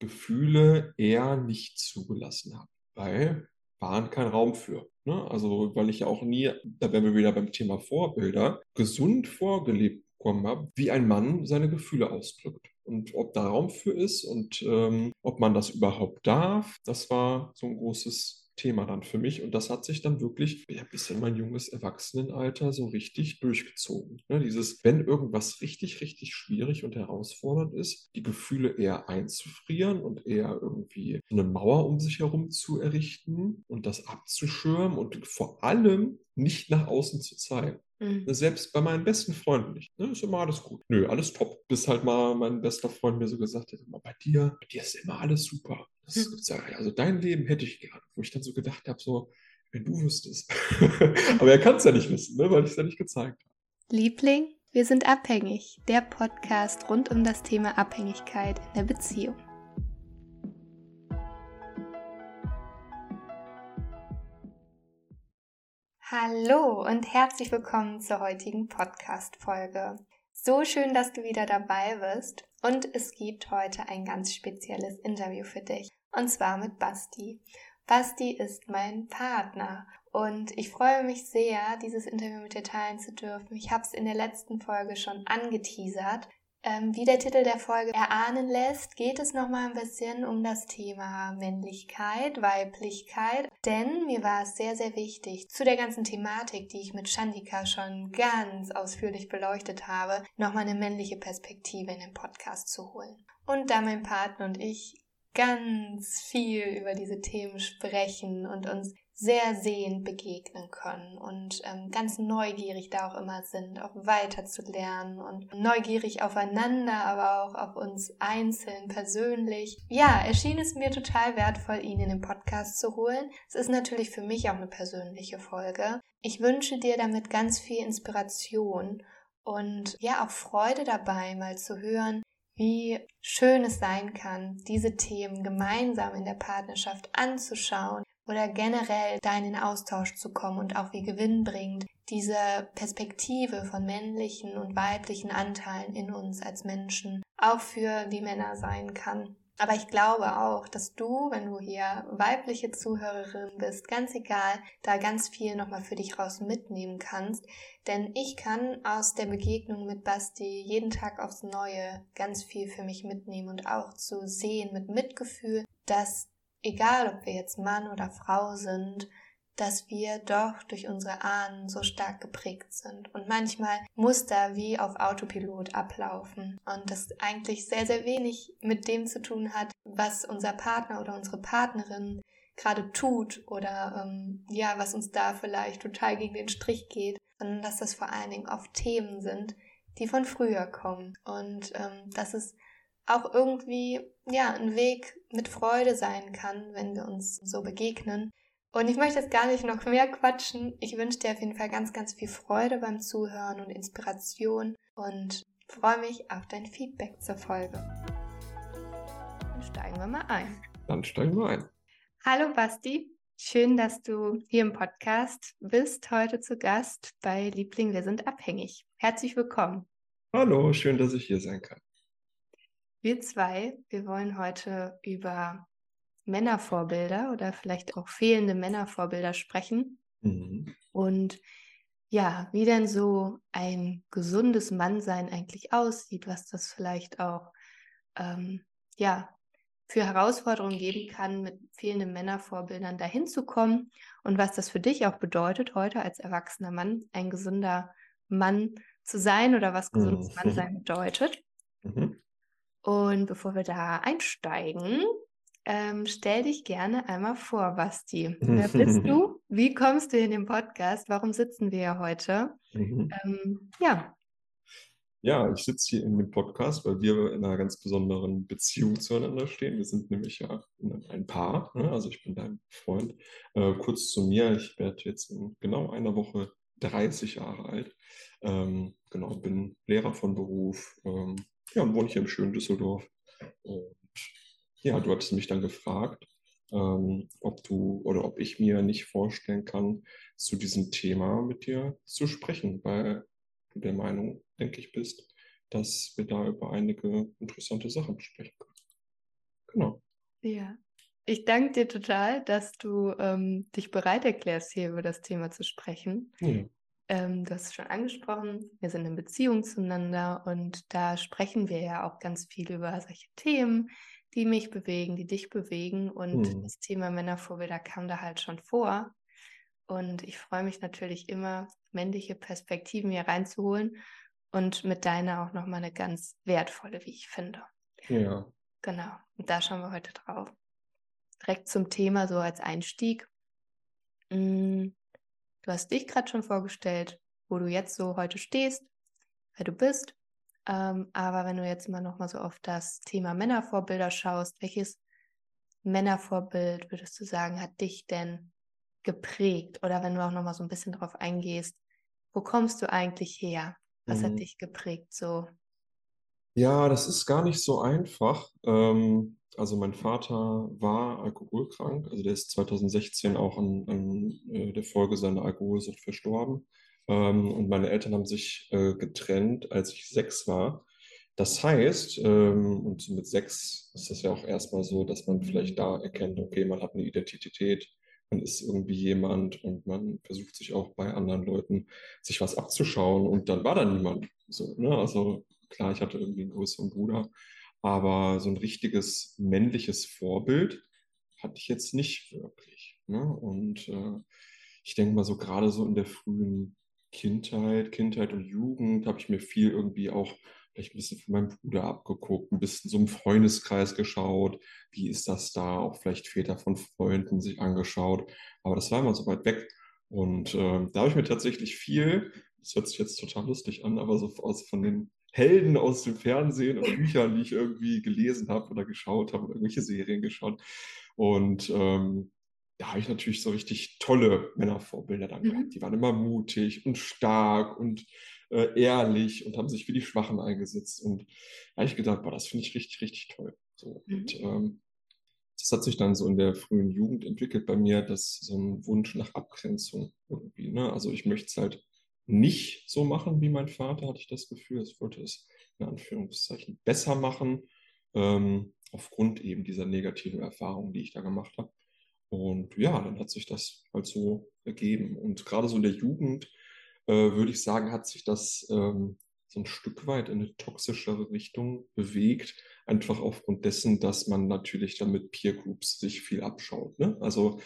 Gefühle eher nicht zugelassen habe, weil war kein Raum für. Ne? Also, weil ich ja auch nie, da wären wir wieder beim Thema Vorbilder, gesund vorgelebt bekommen habe, wie ein Mann seine Gefühle ausdrückt. Und ob da Raum für ist und ähm, ob man das überhaupt darf, das war so ein großes Thema dann für mich. Und das hat sich dann wirklich ja, bis in mein junges Erwachsenenalter so richtig durchgezogen. Ne? Dieses, wenn irgendwas richtig, richtig schwierig und herausfordernd ist, die Gefühle eher einzufrieren und eher irgendwie eine Mauer um sich herum zu errichten und das abzuschirmen und vor allem nicht nach außen zu zeigen. Mhm. Ne, selbst bei meinen besten Freunden nicht. Ne? Ist immer alles gut. Nö, alles top. Bis halt mal mein bester Freund mir so gesagt hat, bei dir, bei dir ist immer alles super. Das mhm. gibt's ja, also dein Leben hätte ich gerne. Wo ich dann so gedacht habe, so, wenn du wüsstest. Aber er kann es ja nicht wissen, ne? weil ich es ja nicht gezeigt habe. Liebling, wir sind abhängig. Der Podcast rund um das Thema Abhängigkeit in der Beziehung. Hallo und herzlich willkommen zur heutigen Podcast-Folge. So schön, dass du wieder dabei bist und es gibt heute ein ganz spezielles Interview für dich und zwar mit Basti. Basti ist mein Partner und ich freue mich sehr, dieses Interview mit dir teilen zu dürfen. Ich habe es in der letzten Folge schon angeteasert. Ähm, wie der Titel der Folge erahnen lässt, geht es nochmal ein bisschen um das Thema Männlichkeit, Weiblichkeit. Denn mir war es sehr, sehr wichtig, zu der ganzen Thematik, die ich mit Shandika schon ganz ausführlich beleuchtet habe, nochmal eine männliche Perspektive in den Podcast zu holen. Und da mein Partner und ich ganz viel über diese Themen sprechen und uns sehr sehend begegnen können und ähm, ganz neugierig da auch immer sind, auch weiter zu lernen und neugierig aufeinander, aber auch auf uns einzeln persönlich. Ja, erschien es mir total wertvoll, ihn in den Podcast zu holen. Es ist natürlich für mich auch eine persönliche Folge. Ich wünsche dir damit ganz viel Inspiration und ja auch Freude dabei, mal zu hören, wie schön es sein kann, diese Themen gemeinsam in der Partnerschaft anzuschauen, oder generell da in den Austausch zu kommen und auch wie gewinnbringend diese Perspektive von männlichen und weiblichen Anteilen in uns als Menschen auch für die Männer sein kann. Aber ich glaube auch, dass du, wenn du hier weibliche Zuhörerin bist, ganz egal, da ganz viel nochmal für dich raus mitnehmen kannst. Denn ich kann aus der Begegnung mit Basti jeden Tag aufs Neue ganz viel für mich mitnehmen und auch zu sehen mit Mitgefühl, dass egal ob wir jetzt Mann oder Frau sind, dass wir doch durch unsere Ahnen so stark geprägt sind. Und manchmal Muster wie auf Autopilot ablaufen. Und das eigentlich sehr, sehr wenig mit dem zu tun hat, was unser Partner oder unsere Partnerin gerade tut oder ähm, ja, was uns da vielleicht total gegen den Strich geht, sondern dass das vor allen Dingen oft Themen sind, die von früher kommen. Und ähm, dass es auch irgendwie ja ein Weg mit Freude sein kann, wenn wir uns so begegnen. Und ich möchte jetzt gar nicht noch mehr quatschen. Ich wünsche dir auf jeden Fall ganz, ganz viel Freude beim Zuhören und Inspiration und freue mich auf dein Feedback zur Folge. Dann steigen wir mal ein. Dann steigen wir ein. Hallo Basti, schön, dass du hier im Podcast bist, heute zu Gast bei Liebling, wir sind abhängig. Herzlich willkommen. Hallo, schön, dass ich hier sein kann. Wir zwei, wir wollen heute über Männervorbilder oder vielleicht auch fehlende Männervorbilder sprechen. Mhm. Und ja, wie denn so ein gesundes Mannsein eigentlich aussieht, was das vielleicht auch ähm, ja, für Herausforderungen geben kann, mit fehlenden Männervorbildern dahin zu kommen und was das für dich auch bedeutet, heute als erwachsener Mann ein gesunder Mann zu sein oder was gesundes mhm. Mannsein bedeutet. Mhm. Und bevor wir da einsteigen, ähm, stell dich gerne einmal vor, Basti. Wer bist du? Wie kommst du in den Podcast? Warum sitzen wir ja heute? Mhm. Ähm, ja. Ja, ich sitze hier in dem Podcast, weil wir in einer ganz besonderen Beziehung zueinander stehen. Wir sind nämlich ja ein Paar, ne? also ich bin dein Freund. Äh, kurz zu mir, ich werde jetzt in genau einer Woche 30 Jahre alt. Ähm, genau, bin Lehrer von Beruf, ähm, ja, und wohne ich hier im schönen Düsseldorf. Und ja, du hattest mich dann gefragt, ähm, ob du oder ob ich mir nicht vorstellen kann, zu diesem Thema mit dir zu sprechen, weil du der Meinung, denke ich, bist, dass wir da über einige interessante Sachen sprechen können. Genau. Ja. Ich danke dir total, dass du ähm, dich bereit erklärst, hier über das Thema zu sprechen. Ja. Ähm, du hast es schon angesprochen, wir sind in Beziehung zueinander und da sprechen wir ja auch ganz viel über solche Themen, die mich bewegen, die dich bewegen. Und mhm. das Thema Männervorbilder kam da halt schon vor. Und ich freue mich natürlich immer, männliche Perspektiven hier reinzuholen und mit deiner auch nochmal eine ganz wertvolle, wie ich finde. Ja. Genau. Und da schauen wir heute drauf. Direkt zum Thema, so als Einstieg. Mm, du hast dich gerade schon vorgestellt, wo du jetzt so heute stehst, wer du bist. Ähm, aber wenn du jetzt mal nochmal so auf das Thema Männervorbilder schaust, welches Männervorbild würdest du sagen, hat dich denn geprägt? Oder wenn du auch nochmal so ein bisschen drauf eingehst, wo kommst du eigentlich her? Was mhm. hat dich geprägt so? Ja, das ist gar nicht so einfach. Ähm, also mein Vater war alkoholkrank, also der ist 2016 auch an, an äh, der Folge seiner Alkoholsucht verstorben. Ähm, und meine Eltern haben sich äh, getrennt, als ich sechs war. Das heißt, ähm, und mit sechs ist das ja auch erstmal so, dass man vielleicht da erkennt, okay, man hat eine Identität, man ist irgendwie jemand und man versucht sich auch bei anderen Leuten sich was abzuschauen und dann war da niemand. So, ne? Also klar, ich hatte irgendwie einen größeren Bruder, aber so ein richtiges männliches Vorbild hatte ich jetzt nicht wirklich. Ne? Und äh, ich denke mal so gerade so in der frühen Kindheit, Kindheit und Jugend habe ich mir viel irgendwie auch vielleicht ein bisschen von meinem Bruder abgeguckt, ein bisschen so im Freundeskreis geschaut, wie ist das da, auch vielleicht Väter von Freunden sich angeschaut, aber das war immer so weit weg. Und äh, da habe ich mir tatsächlich viel, das hört sich jetzt total lustig an, aber so aus von den Helden aus dem Fernsehen und Büchern, die ich irgendwie gelesen habe oder geschaut habe oder irgendwelche Serien geschaut. Und ähm, da habe ich natürlich so richtig tolle Männervorbilder dann mhm. gehabt. Die waren immer mutig und stark und äh, ehrlich und haben sich für die Schwachen eingesetzt. Und da habe ich gedacht, boah, das finde ich richtig, richtig toll. So, mhm. und, ähm, das hat sich dann so in der frühen Jugend entwickelt bei mir, dass so ein Wunsch nach Abgrenzung irgendwie. Ne? Also ich möchte es halt nicht so machen wie mein Vater, hatte ich das Gefühl. Ich wollte es in Anführungszeichen besser machen, ähm, aufgrund eben dieser negativen Erfahrungen, die ich da gemacht habe. Und ja, dann hat sich das halt so ergeben. Und gerade so in der Jugend, äh, würde ich sagen, hat sich das ähm, so ein Stück weit in eine toxischere Richtung bewegt. Einfach aufgrund dessen, dass man natürlich dann mit Peer Groups sich viel abschaut. Ne? Also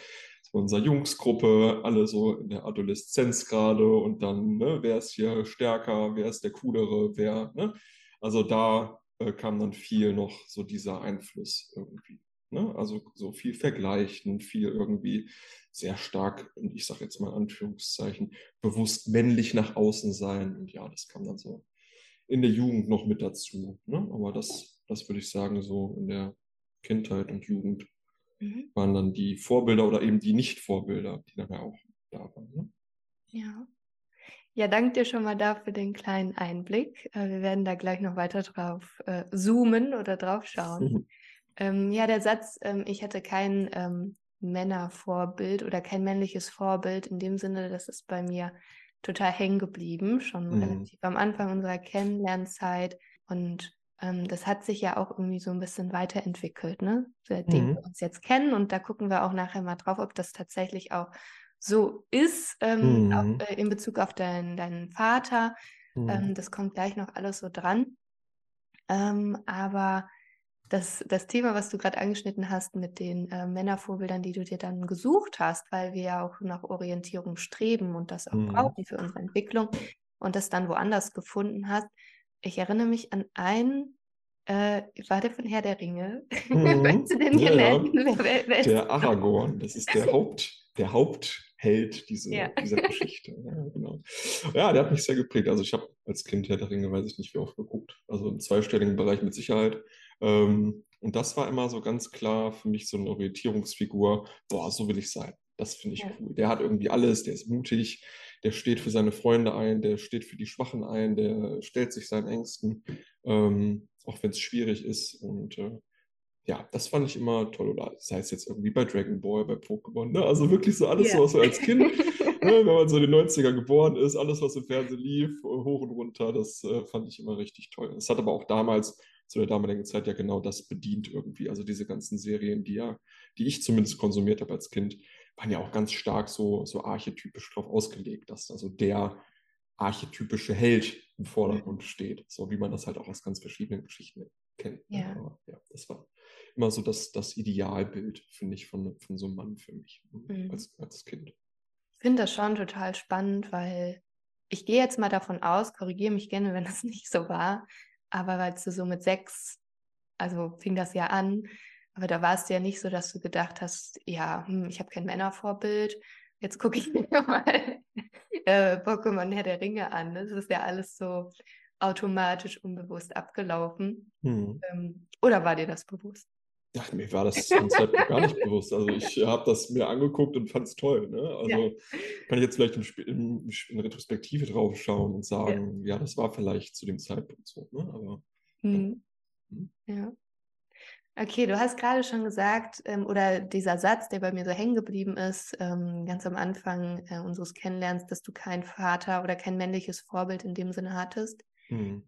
unserer Jungsgruppe, alle so in der Adoleszenz gerade und dann, ne, wer ist hier stärker, wer ist der coolere, wer, ne? Also da äh, kam dann viel noch so dieser Einfluss irgendwie. Ne? Also so viel vergleichen, viel irgendwie sehr stark, und ich sage jetzt mal Anführungszeichen, bewusst männlich nach außen sein. Und ja, das kam dann so in der Jugend noch mit dazu. Ne? Aber das, das würde ich sagen, so in der Kindheit und Jugend mhm. waren dann die Vorbilder oder eben die Nicht-Vorbilder, die dann ja auch da waren. Ne? Ja. Ja, danke dir schon mal dafür den kleinen Einblick. Äh, wir werden da gleich noch weiter drauf äh, zoomen oder drauf schauen. Mhm. Ähm, ja, der Satz, ähm, ich hatte kein ähm, Männervorbild oder kein männliches Vorbild in dem Sinne, das ist bei mir total hängen geblieben, schon mhm. relativ am Anfang unserer Kennenlernzeit. Und ähm, das hat sich ja auch irgendwie so ein bisschen weiterentwickelt, ne? Seitdem mhm. wir uns jetzt kennen. Und da gucken wir auch nachher mal drauf, ob das tatsächlich auch so ist ähm, mhm. auf, äh, in Bezug auf dein, deinen Vater. Mhm. Ähm, das kommt gleich noch alles so dran. Ähm, aber das, das Thema, was du gerade angeschnitten hast mit den äh, Männervorbildern, die du dir dann gesucht hast, weil wir ja auch nach Orientierung streben und das auch mhm. brauchen für unsere Entwicklung und das dann woanders gefunden hast. Ich erinnere mich an einen, äh, war der von Herr der Ringe? Mhm. weißt du den ja, genannt? Ja. Wer, wer, der Aragorn, das ist der Haupt, der Hauptheld diese, ja. dieser Geschichte. Ja, genau. ja, der hat mich sehr geprägt. Also ich habe als Kind Herr der Ringe, weiß ich nicht, wie oft geguckt. Also im zweistelligen Bereich mit Sicherheit. Ähm, und das war immer so ganz klar für mich so eine Orientierungsfigur. Boah, so will ich sein. Das finde ich ja. cool. Der hat irgendwie alles, der ist mutig, der steht für seine Freunde ein, der steht für die Schwachen ein, der stellt sich seinen Ängsten, ähm, auch wenn es schwierig ist. Und äh, ja, das fand ich immer toll. Oder sei es jetzt irgendwie bei Dragon Ball, bei Pokémon. Ne? Also wirklich so alles, yeah. so was so als Kind, ne? wenn man so in den 90er geboren ist, alles, was im Fernsehen lief, hoch und runter, das äh, fand ich immer richtig toll. Es hat aber auch damals zu der damaligen Zeit ja genau das bedient irgendwie. Also diese ganzen Serien, die ja, die ich zumindest konsumiert habe als Kind, waren ja auch ganz stark so, so archetypisch drauf ausgelegt, dass also der archetypische Held im Vordergrund mhm. steht, so wie man das halt auch aus ganz verschiedenen Geschichten kennt. Ne? Ja. Aber, ja, das war immer so das, das Idealbild, finde ich, von, von so einem Mann für mich ne, mhm. als, als Kind. Ich finde das schon total spannend, weil ich gehe jetzt mal davon aus, korrigiere mich gerne, wenn das nicht so war, aber weil du so mit sechs, also fing das ja an, aber da war es ja nicht so, dass du gedacht hast, ja, hm, ich habe kein Männervorbild, jetzt gucke ich mir mal äh, Pokémon Herr der Ringe an. Das ist ja alles so automatisch unbewusst abgelaufen. Mhm. Ähm, oder war dir das bewusst? Ja, mir war das Zeitpunkt gar nicht bewusst. Also ich habe das mir angeguckt und fand es toll. Ne? Also ja. kann ich jetzt vielleicht in, in, in, Retrospektive drauf schauen und sagen, ja. ja. das war vielleicht zu dem Zeitpunkt so. Ne? Aber mhm. ja. Okay, du hast gerade schon gesagt, ähm, oder dieser Satz, der bei mir so hängen geblieben ist, ähm, ganz am Anfang äh, unseres Kennenlernens, dass du kein Vater oder kein männliches Vorbild in dem Sinne hattest. Mhm.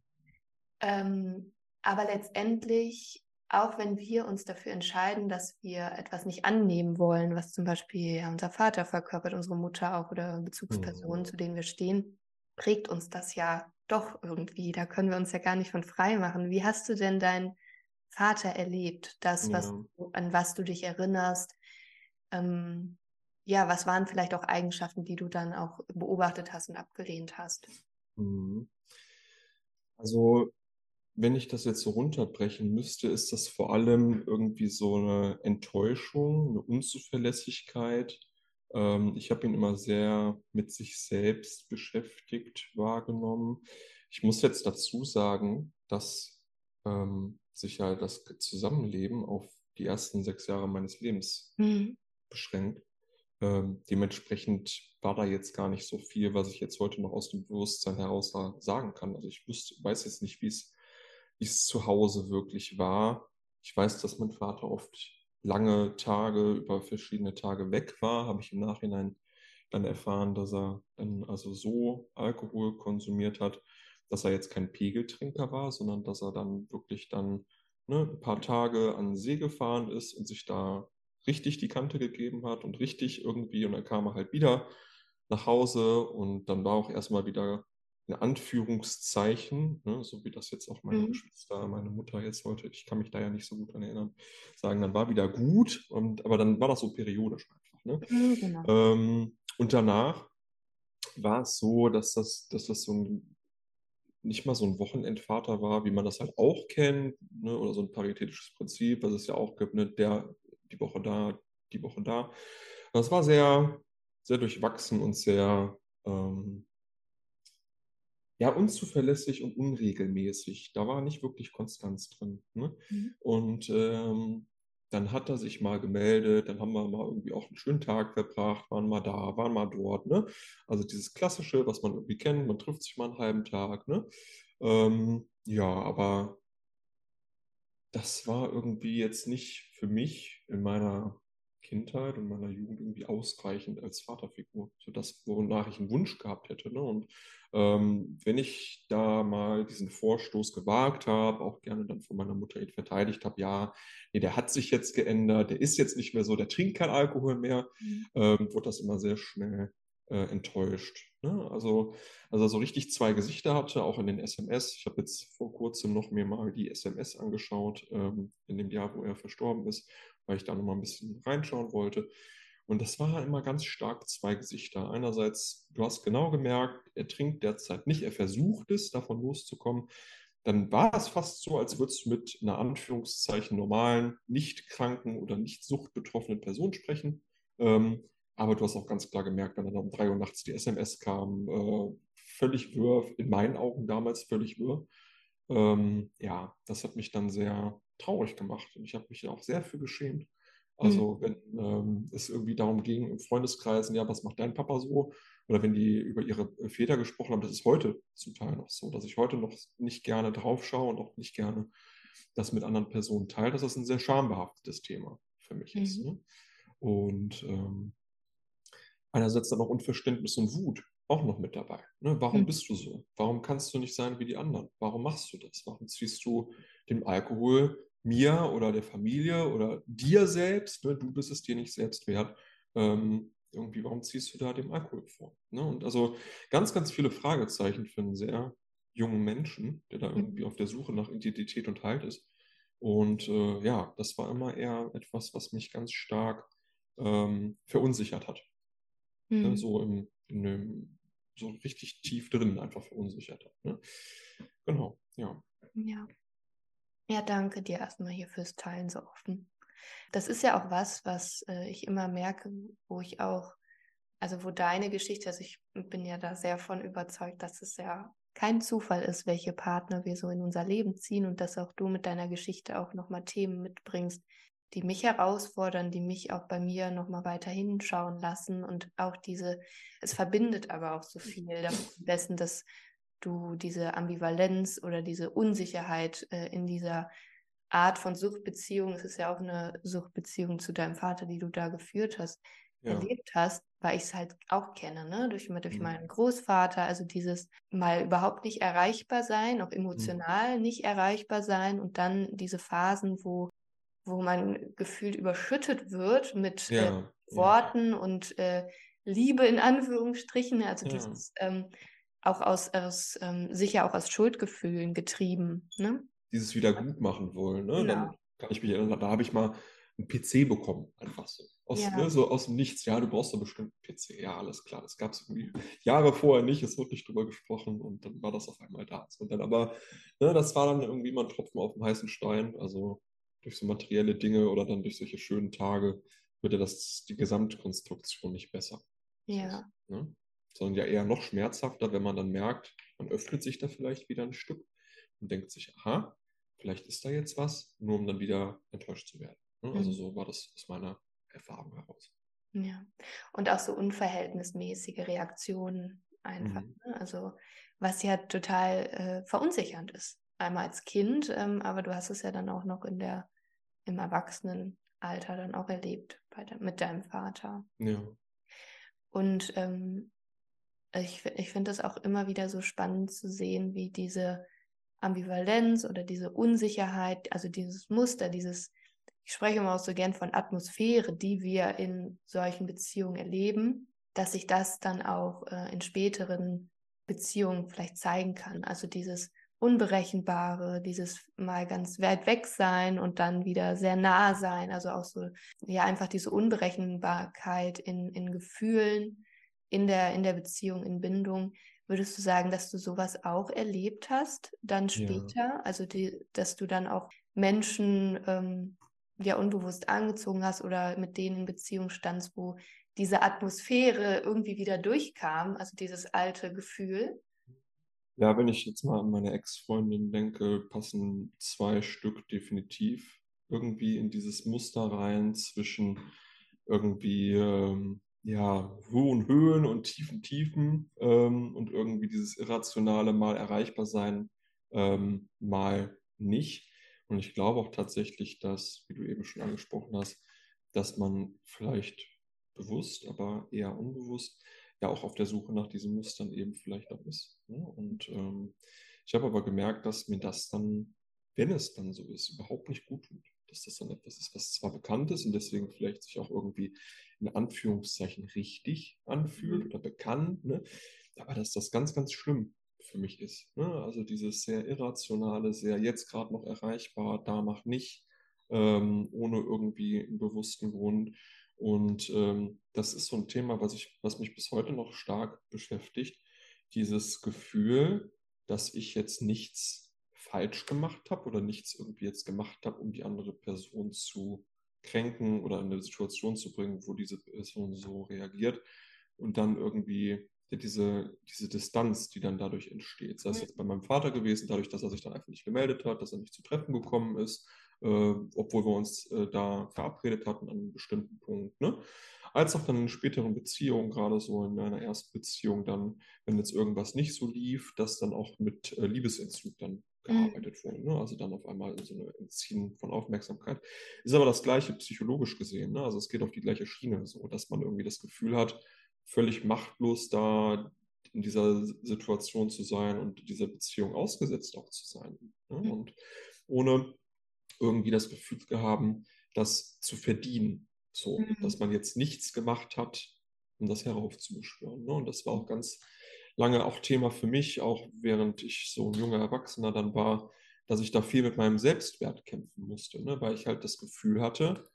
Ähm, aber letztendlich, auch wenn wir uns dafür entscheiden, dass wir etwas nicht annehmen wollen, was zum Beispiel ja, unser Vater verkörpert, unsere Mutter auch oder Bezugspersonen, mhm. zu denen wir stehen, prägt uns das ja doch irgendwie. Da können wir uns ja gar nicht von frei machen. Wie hast du denn dein Vater erlebt? Das, was ja. du, an was du dich erinnerst? Ähm, ja, was waren vielleicht auch Eigenschaften, die du dann auch beobachtet hast und abgelehnt hast? Mhm. Also, wenn ich das jetzt so runterbrechen müsste, ist das vor allem irgendwie so eine Enttäuschung, eine Unzuverlässigkeit. Ähm, ich habe ihn immer sehr mit sich selbst beschäftigt wahrgenommen. Ich muss jetzt dazu sagen, dass ähm, sich ja das Zusammenleben auf die ersten sechs Jahre meines Lebens mhm. beschränkt. Ähm, dementsprechend war da jetzt gar nicht so viel, was ich jetzt heute noch aus dem Bewusstsein heraus sagen kann. Also ich wüsste, weiß jetzt nicht, wie es, zu Hause wirklich war. Ich weiß, dass mein Vater oft lange Tage, über verschiedene Tage weg war, habe ich im Nachhinein dann erfahren, dass er dann also so Alkohol konsumiert hat, dass er jetzt kein Pegeltrinker war, sondern dass er dann wirklich dann ne, ein paar Tage an den See gefahren ist und sich da richtig die Kante gegeben hat und richtig irgendwie und dann kam er halt wieder nach Hause und dann war auch erstmal wieder in Anführungszeichen, ne, so wie das jetzt auch meine mhm. Geschwister, meine Mutter jetzt heute, ich kann mich da ja nicht so gut dran erinnern, sagen, dann war wieder gut, und, aber dann war das so periodisch einfach. Ne? Mhm, genau. ähm, und danach war es so, dass das, dass das so ein nicht mal so ein Wochenendvater war, wie man das halt auch kennt, ne, oder so ein paritätisches Prinzip, was es ja auch gibt, ne, der die Woche da, die Woche da. Das war sehr, sehr durchwachsen und sehr ähm, ja, unzuverlässig und unregelmäßig. Da war nicht wirklich Konstanz drin. Ne? Mhm. Und ähm, dann hat er sich mal gemeldet, dann haben wir mal irgendwie auch einen schönen Tag verbracht, waren mal da, waren mal dort. Ne? Also dieses Klassische, was man irgendwie kennt, man trifft sich mal einen halben Tag. Ne? Ähm, ja, aber das war irgendwie jetzt nicht für mich in meiner Kindheit und meiner Jugend irgendwie ausreichend als Vaterfigur. So das, wonach ich einen Wunsch gehabt hätte. Ne? Und ähm, wenn ich da mal diesen Vorstoß gewagt habe, auch gerne dann von meiner Mutter ihn verteidigt habe, ja, nee, der hat sich jetzt geändert, der ist jetzt nicht mehr so, der trinkt kein Alkohol mehr, mhm. ähm, wurde das immer sehr schnell äh, enttäuscht. Ne? Also, also so richtig zwei Gesichter hatte, auch in den SMS. Ich habe jetzt vor kurzem noch mir mal die SMS angeschaut, ähm, in dem Jahr, wo er verstorben ist, weil ich da noch mal ein bisschen reinschauen wollte. Und das war immer ganz stark zwei Gesichter. Einerseits, du hast genau gemerkt, er trinkt derzeit nicht, er versucht es, davon loszukommen. Dann war es fast so, als würdest du mit einer Anführungszeichen normalen, nicht kranken oder nicht suchtbetroffenen Person sprechen. Ähm, aber du hast auch ganz klar gemerkt, wenn dann um drei Uhr nachts die SMS kam, äh, völlig wirr, in meinen Augen damals völlig wirr. Ähm, ja, das hat mich dann sehr traurig gemacht und ich habe mich auch sehr für geschämt. Also mhm. wenn ähm, es irgendwie darum ging, im Freundeskreisen, ja, was macht dein Papa so? Oder wenn die über ihre Väter gesprochen haben, das ist heute zum Teil noch so, dass ich heute noch nicht gerne drauf schaue und auch nicht gerne das mit anderen Personen teile, dass das ein sehr schambehaftetes Thema für mich mhm. ist. Ne? Und ähm, einerseits dann auch Unverständnis und Wut, auch noch mit dabei. Ne? Warum mhm. bist du so? Warum kannst du nicht sein wie die anderen? Warum machst du das? Warum ziehst du dem Alkohol mir oder der Familie oder dir selbst, ne? du bist es dir nicht selbst wert, ähm, irgendwie, warum ziehst du da dem Alkohol vor? Ne? Und also ganz, ganz viele Fragezeichen für einen sehr jungen Menschen, der da irgendwie mhm. auf der Suche nach Identität und Halt ist. Und äh, ja, das war immer eher etwas, was mich ganz stark ähm, verunsichert hat. Mhm. Ne? So im, in dem, so richtig tief drin einfach verunsichert hat. Ne? Genau, ja. Ja. Ja, danke dir erstmal hier fürs Teilen so offen. Das ist ja auch was, was äh, ich immer merke, wo ich auch, also wo deine Geschichte, also ich bin ja da sehr von überzeugt, dass es ja kein Zufall ist, welche Partner wir so in unser Leben ziehen und dass auch du mit deiner Geschichte auch nochmal Themen mitbringst, die mich herausfordern, die mich auch bei mir nochmal weiter hinschauen lassen und auch diese, es verbindet aber auch so viel dessen, dass du diese Ambivalenz oder diese Unsicherheit äh, in dieser Art von Suchtbeziehung, es ist ja auch eine Suchtbeziehung zu deinem Vater, die du da geführt hast, ja. erlebt hast, weil ich es halt auch kenne, ne? durch, durch mhm. meinen Großvater, also dieses mal überhaupt nicht erreichbar sein, auch mhm. emotional mhm. nicht erreichbar sein und dann diese Phasen, wo, wo man gefühlt überschüttet wird mit ja. äh, Worten ja. und äh, Liebe in Anführungsstrichen, also dieses ähm, auch aus, aus ähm, sicher auch aus Schuldgefühlen getrieben. Ne? Dieses Wiedergutmachen wollen. Ne? Ja. Dann kann ich mich erinnern, da habe ich mal einen PC bekommen, einfach so. Aus, ja. ne, so aus dem Nichts. Ja, du brauchst doch bestimmt einen PC. Ja, alles klar. Das gab es irgendwie Jahre vorher nicht. Es wurde nicht drüber gesprochen und dann war das auf einmal da. Und dann aber, ne, das war dann irgendwie mal ein Tropfen auf dem heißen Stein. Also durch so materielle Dinge oder dann durch solche schönen Tage wird ja das, die Gesamtkonstruktion nicht besser. Ja. Ne? sondern ja eher noch schmerzhafter, wenn man dann merkt, man öffnet sich da vielleicht wieder ein Stück und denkt sich, aha, vielleicht ist da jetzt was, nur um dann wieder enttäuscht zu werden. Ne? Also mhm. so war das aus meiner Erfahrung heraus. Ja, und auch so unverhältnismäßige Reaktionen einfach. Mhm. Ne? Also was ja total äh, verunsichernd ist. Einmal als Kind, ähm, aber du hast es ja dann auch noch in der, im Erwachsenenalter dann auch erlebt bei de mit deinem Vater. Ja. Und ähm, ich, ich finde es auch immer wieder so spannend zu sehen, wie diese Ambivalenz oder diese Unsicherheit, also dieses Muster, dieses, ich spreche immer auch so gern von Atmosphäre, die wir in solchen Beziehungen erleben, dass sich das dann auch äh, in späteren Beziehungen vielleicht zeigen kann. Also dieses Unberechenbare, dieses mal ganz weit weg sein und dann wieder sehr nah sein. Also auch so, ja, einfach diese Unberechenbarkeit in, in Gefühlen, in der, in der Beziehung, in Bindung, würdest du sagen, dass du sowas auch erlebt hast, dann später? Ja. Also, die, dass du dann auch Menschen ähm, ja unbewusst angezogen hast oder mit denen in Beziehung standst, wo diese Atmosphäre irgendwie wieder durchkam, also dieses alte Gefühl? Ja, wenn ich jetzt mal an meine Ex-Freundin denke, passen zwei Stück definitiv irgendwie in dieses Muster rein zwischen irgendwie ähm, ja, hohen Höhen und tiefen Tiefen ähm, und irgendwie dieses Irrationale mal erreichbar sein, ähm, mal nicht. Und ich glaube auch tatsächlich, dass, wie du eben schon angesprochen hast, dass man vielleicht bewusst, aber eher unbewusst ja auch auf der Suche nach diesen Mustern eben vielleicht auch ist. Ne? Und ähm, ich habe aber gemerkt, dass mir das dann, wenn es dann so ist, überhaupt nicht gut tut dass das dann etwas ist, was zwar bekannt ist und deswegen vielleicht sich auch irgendwie in Anführungszeichen richtig anfühlt mhm. oder bekannt, ne? aber dass das ganz, ganz schlimm für mich ist. Ne? Also dieses sehr irrationale, sehr jetzt gerade noch erreichbar, da mach nicht, ähm, ohne irgendwie einen bewussten Grund. Und ähm, das ist so ein Thema, was, ich, was mich bis heute noch stark beschäftigt. Dieses Gefühl, dass ich jetzt nichts falsch gemacht habe oder nichts irgendwie jetzt gemacht habe, um die andere Person zu kränken oder in eine Situation zu bringen, wo diese Person so reagiert und dann irgendwie diese, diese Distanz, die dann dadurch entsteht. Sei es jetzt bei meinem Vater gewesen, dadurch, dass er sich dann einfach nicht gemeldet hat, dass er nicht zu Treffen gekommen ist, äh, obwohl wir uns äh, da verabredet hatten an einem bestimmten Punkt. Ne? Als auch dann in späteren Beziehungen, gerade so in einer ersten Beziehung, dann, wenn jetzt irgendwas nicht so lief, dass dann auch mit äh, Liebesentzug dann Mhm. gearbeitet wurde. Ne? Also dann auf einmal so eine Entziehen von Aufmerksamkeit. Ist aber das Gleiche psychologisch gesehen. Ne? Also es geht auf die gleiche Schiene, so dass man irgendwie das Gefühl hat, völlig machtlos da in dieser Situation zu sein und dieser Beziehung ausgesetzt auch zu sein. Ne? Und ohne irgendwie das Gefühl haben, das zu verdienen. So, mhm. dass man jetzt nichts gemacht hat, um das heraufzubeschwören. Ne? Und das war auch ganz lange auch Thema für mich, auch während ich so ein junger Erwachsener dann war, dass ich da viel mit meinem Selbstwert kämpfen musste, ne? weil ich halt das Gefühl hatte,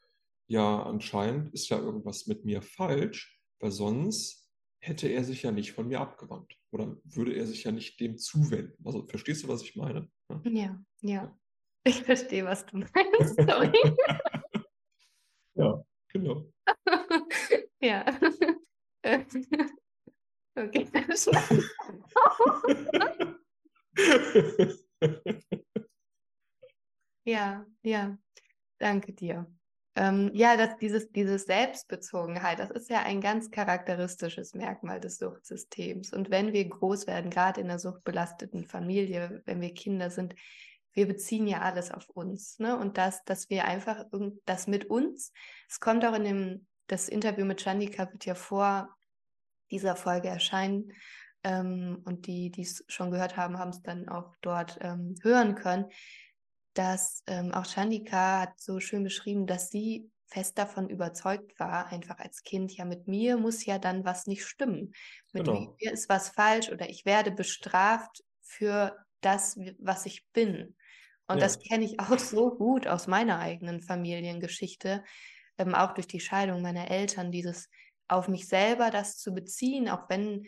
ja, anscheinend ist ja irgendwas mit mir falsch, weil sonst hätte er sich ja nicht von mir abgewandt oder würde er sich ja nicht dem zuwenden. Also verstehst du, was ich meine? Ja, ja. Ich verstehe, was du meinst. Sorry. ja, genau. ja. okay. ja, ja. Danke dir. Ähm, ja, dass dieses, dieses Selbstbezogenheit, das ist ja ein ganz charakteristisches Merkmal des Suchtsystems. Und wenn wir groß werden, gerade in einer suchtbelasteten Familie, wenn wir Kinder sind, wir beziehen ja alles auf uns. Ne? Und das, dass wir einfach das mit uns, es kommt auch in dem, das Interview mit Chandika wird ja vor dieser Folge erscheinen. Ähm, und die, die es schon gehört haben, haben es dann auch dort ähm, hören können, dass ähm, auch Chandika hat so schön beschrieben, dass sie fest davon überzeugt war, einfach als Kind, ja, mit mir muss ja dann was nicht stimmen. Mit genau. mir ist was falsch oder ich werde bestraft für das, was ich bin. Und ja. das kenne ich auch so gut aus meiner eigenen Familiengeschichte, ähm, auch durch die Scheidung meiner Eltern, dieses auf mich selber das zu beziehen, auch wenn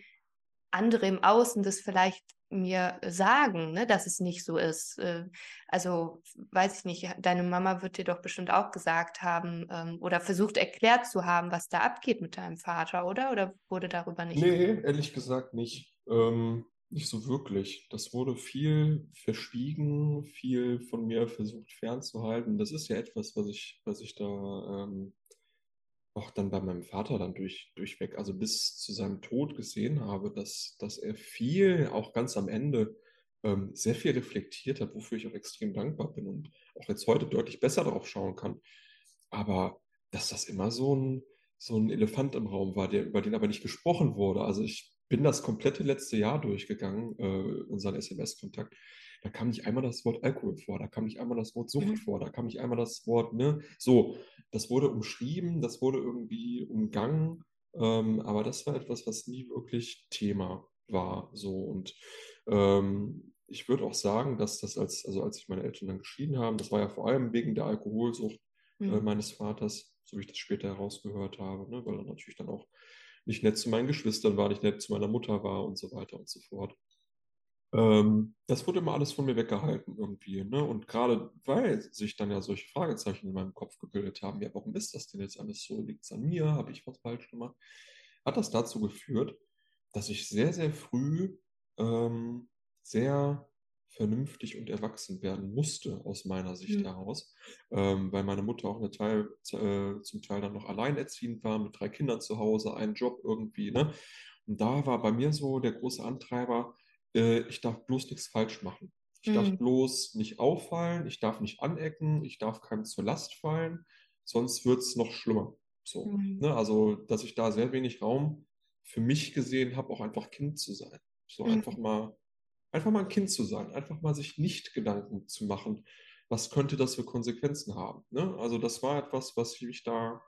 andere im Außen das vielleicht mir sagen, ne, dass es nicht so ist. Äh, also weiß ich nicht, deine Mama wird dir doch bestimmt auch gesagt haben ähm, oder versucht erklärt zu haben, was da abgeht mit deinem Vater, oder? Oder wurde darüber nicht? Nee, ehrlich gesagt nicht. Ähm, nicht so wirklich. Das wurde viel verschwiegen, viel von mir versucht fernzuhalten. Das ist ja etwas, was ich, was ich da ähm, auch dann bei meinem Vater dann durch, durchweg, also bis zu seinem Tod gesehen habe, dass, dass er viel, auch ganz am Ende, ähm, sehr viel reflektiert hat, wofür ich auch extrem dankbar bin und auch jetzt heute deutlich besser darauf schauen kann. Aber dass das immer so ein, so ein Elefant im Raum war, der, über den aber nicht gesprochen wurde. Also ich bin das komplette letzte Jahr durchgegangen, äh, unseren SMS-Kontakt da kam nicht einmal das Wort Alkohol vor, da kam nicht einmal das Wort Sucht mhm. vor, da kam nicht einmal das Wort, ne, so, das wurde umschrieben, das wurde irgendwie umgangen, ähm, aber das war etwas, was nie wirklich Thema war, so und ähm, ich würde auch sagen, dass das als, also als sich meine Eltern dann geschieden haben, das war ja vor allem wegen der Alkoholsucht äh, mhm. äh, meines Vaters, so wie ich das später herausgehört habe, ne, weil er natürlich dann auch nicht nett zu meinen Geschwistern war, nicht nett zu meiner Mutter war und so weiter und so fort. Ähm, das wurde immer alles von mir weggehalten irgendwie. Ne? Und gerade weil sich dann ja solche Fragezeichen in meinem Kopf gebildet haben, ja, warum ist das denn jetzt alles so? Liegt es an mir? Habe ich was falsch gemacht? Hat das dazu geführt, dass ich sehr, sehr früh ähm, sehr vernünftig und erwachsen werden musste, aus meiner Sicht mhm. heraus, ähm, weil meine Mutter auch eine Teil, äh, zum Teil dann noch alleinerziehend war, mit drei Kindern zu Hause, einen Job irgendwie. Ne? Und da war bei mir so der große Antreiber, äh, ich darf bloß nichts falsch machen. Ich mhm. darf bloß nicht auffallen, ich darf nicht anecken, ich darf keinem zur Last fallen, sonst wird es noch schlimmer. So, mhm. ne? Also, dass ich da sehr wenig Raum für mich gesehen habe, auch einfach Kind zu sein. So mhm. einfach mal, einfach mal ein Kind zu sein, einfach mal sich nicht Gedanken zu machen, was könnte das für Konsequenzen haben. Ne? Also das war etwas, was mich da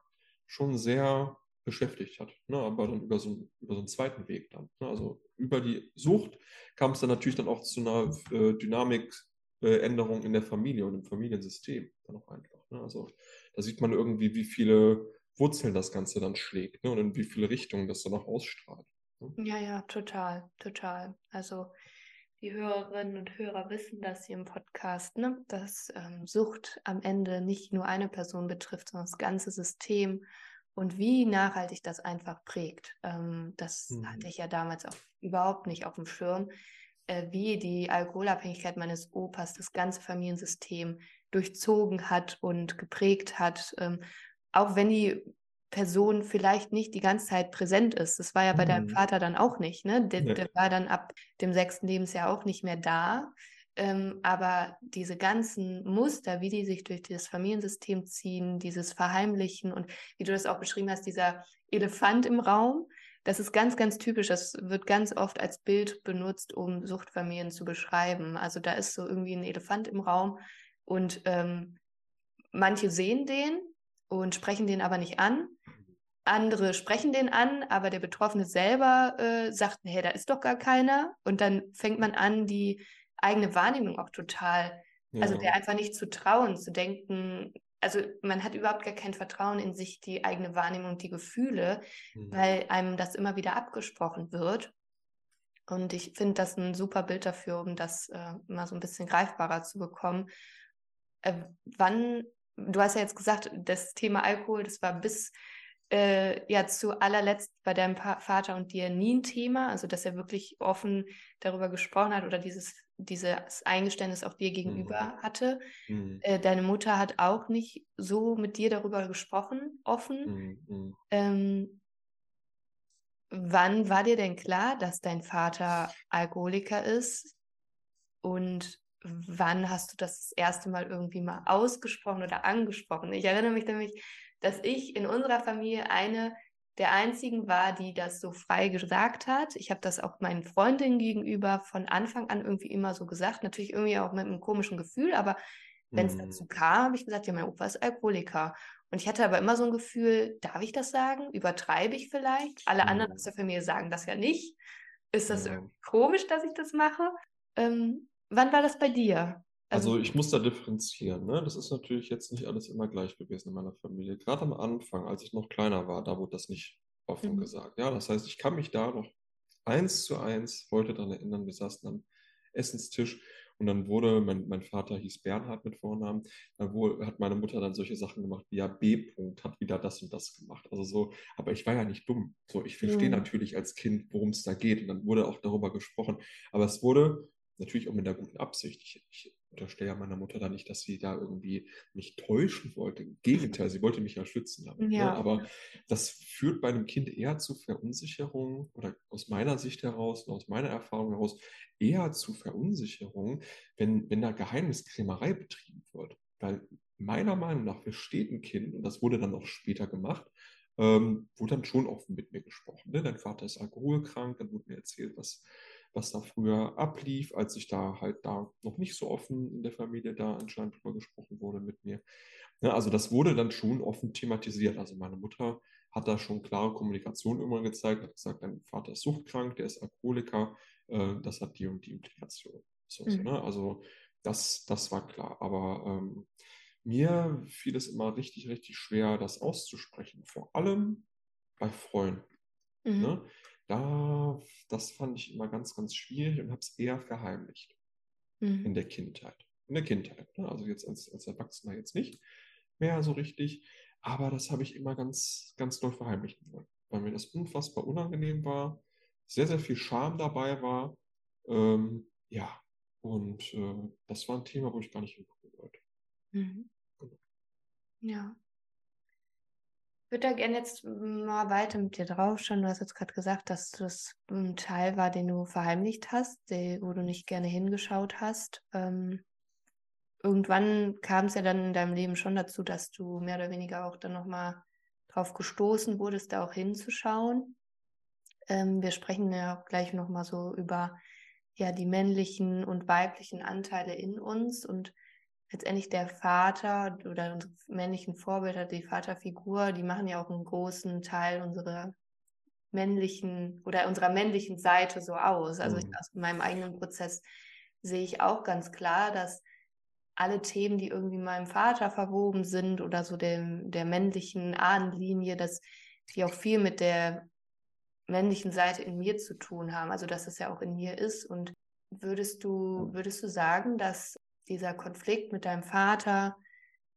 schon sehr beschäftigt hat. Ne? Aber dann über so, über so einen zweiten Weg dann. Ne? Also über die Sucht kam es dann natürlich dann auch zu einer äh, Dynamikänderung äh, in der Familie und im Familiensystem dann auch einfach. Ne? Also da sieht man irgendwie, wie viele Wurzeln das Ganze dann schlägt ne? und in wie viele Richtungen das dann auch ausstrahlt. Ne? Ja, ja, total, total. Also die Hörerinnen und Hörer wissen das hier im Podcast, ne? dass ähm, Sucht am Ende nicht nur eine Person betrifft, sondern das ganze System und wie nachhaltig das einfach prägt. Ähm, das mhm. hatte ich ja damals auch überhaupt nicht auf dem Schirm, äh, wie die Alkoholabhängigkeit meines Opas das ganze Familiensystem durchzogen hat und geprägt hat. Ähm, auch wenn die Person vielleicht nicht die ganze Zeit präsent ist. Das war ja bei mhm. deinem Vater dann auch nicht. Ne? Der, ja. der war dann ab dem sechsten Lebensjahr auch nicht mehr da. Ähm, aber diese ganzen Muster, wie die sich durch das Familiensystem ziehen, dieses Verheimlichen und wie du das auch beschrieben hast, dieser Elefant im Raum, das ist ganz, ganz typisch. Das wird ganz oft als Bild benutzt, um Suchtfamilien zu beschreiben. Also da ist so irgendwie ein Elefant im Raum und ähm, manche sehen den und sprechen den aber nicht an. Andere sprechen den an, aber der Betroffene selber äh, sagt, hey, da ist doch gar keiner. Und dann fängt man an, die eigene Wahrnehmung auch total, ja. also der einfach nicht zu trauen, zu denken, also man hat überhaupt gar kein Vertrauen in sich, die eigene Wahrnehmung, die Gefühle, mhm. weil einem das immer wieder abgesprochen wird. Und ich finde das ein super Bild dafür, um das äh, mal so ein bisschen greifbarer zu bekommen. Äh, wann, du hast ja jetzt gesagt, das Thema Alkohol, das war bis äh, ja zu allerletzt bei deinem pa Vater und dir nie ein Thema, also dass er wirklich offen darüber gesprochen hat oder dieses, dieses Eingeständnis auch dir gegenüber mhm. hatte. Mhm. Äh, deine Mutter hat auch nicht so mit dir darüber gesprochen, offen. Mhm. mhm. Ähm, wann war dir denn klar, dass dein Vater Alkoholiker ist? Und wann hast du das, das erste Mal irgendwie mal ausgesprochen oder angesprochen? Ich erinnere mich nämlich, dass ich in unserer Familie eine der einzigen war, die das so frei gesagt hat. Ich habe das auch meinen Freundinnen gegenüber von Anfang an irgendwie immer so gesagt. Natürlich irgendwie auch mit einem komischen Gefühl, aber wenn es mhm. dazu kam, habe ich gesagt, ja, mein Opa ist Alkoholiker. Und ich hatte aber immer so ein Gefühl, darf ich das sagen? Übertreibe ich vielleicht? Alle mhm. anderen aus der Familie sagen das ja nicht. Ist das ja. irgendwie komisch, dass ich das mache? Ähm, wann war das bei dir? Also, also ich muss da differenzieren. Ne? Das ist natürlich jetzt nicht alles immer gleich gewesen in meiner Familie. Gerade am Anfang, als ich noch kleiner war, da wurde das nicht offen mhm. gesagt. Ja, das heißt, ich kann mich da noch eins zu eins heute daran erinnern, wir saßen am Essenstisch und dann wurde, mein, mein Vater hieß Bernhard mit Vornamen, dann hat meine Mutter dann solche Sachen gemacht, wie ja B. -Punkt hat wieder das und das gemacht. Also so, aber ich war ja nicht dumm. So, ich verstehe mhm. natürlich als Kind, worum es da geht. Und dann wurde auch darüber gesprochen. Aber es wurde natürlich auch mit einer guten Absicht. Ich, ich unterstelle ja meiner Mutter da nicht, dass sie da irgendwie mich täuschen wollte. Im Gegenteil, sie wollte mich ja schützen. Damit, ne? ja. Ne? Aber das führt bei einem Kind eher zu Verunsicherung oder aus meiner Sicht heraus und aus meiner Erfahrung heraus eher zu Verunsicherung, wenn, wenn da Geheimniskrämerei betrieben wird. Weil meiner Meinung nach versteht ein Kind, und das wurde dann auch später gemacht, ähm, wurde dann schon offen mit mir gesprochen. Ne? Dein Vater ist alkoholkrank, dann wurde mir erzählt, was was da früher ablief, als ich da halt da noch nicht so offen in der Familie da anscheinend drüber gesprochen wurde mit mir. Ja, also das wurde dann schon offen thematisiert. Also meine Mutter hat da schon klare Kommunikation irgendwann gezeigt, hat gesagt, dein Vater ist suchtkrank, der ist Alkoholiker, äh, das hat die und die Implikation. So, mhm. so, ne? Also das, das war klar. Aber ähm, mir fiel es immer richtig, richtig schwer, das auszusprechen. Vor allem bei Freunden. Mhm. Ne? Da, das fand ich immer ganz, ganz schwierig und habe es eher verheimlicht mhm. in der Kindheit. In der Kindheit. Ne? Also jetzt als, als Erwachsener jetzt nicht mehr so richtig. Aber das habe ich immer ganz, ganz doll verheimlichen wollen, weil mir das unfassbar unangenehm war, sehr, sehr viel Scham dabei war. Ähm, ja, und äh, das war ein Thema, wo ich gar nicht hingucken wollte. Mhm. Genau. Ja würde da gerne jetzt mal weiter mit dir draufschauen. Du hast jetzt gerade gesagt, dass das ein Teil war, den du verheimlicht hast, wo du nicht gerne hingeschaut hast. Ähm, irgendwann kam es ja dann in deinem Leben schon dazu, dass du mehr oder weniger auch dann nochmal drauf gestoßen wurdest, da auch hinzuschauen. Ähm, wir sprechen ja auch gleich nochmal so über ja die männlichen und weiblichen Anteile in uns und letztendlich der Vater oder unsere männlichen Vorbilder, die Vaterfigur, die machen ja auch einen großen Teil unserer männlichen oder unserer männlichen Seite so aus. Also mhm. aus meinem eigenen Prozess sehe ich auch ganz klar, dass alle Themen, die irgendwie meinem Vater verwoben sind oder so dem, der männlichen Ahnenlinie, dass die auch viel mit der männlichen Seite in mir zu tun haben. Also dass es ja auch in mir ist. Und würdest du, würdest du sagen, dass dieser Konflikt mit deinem Vater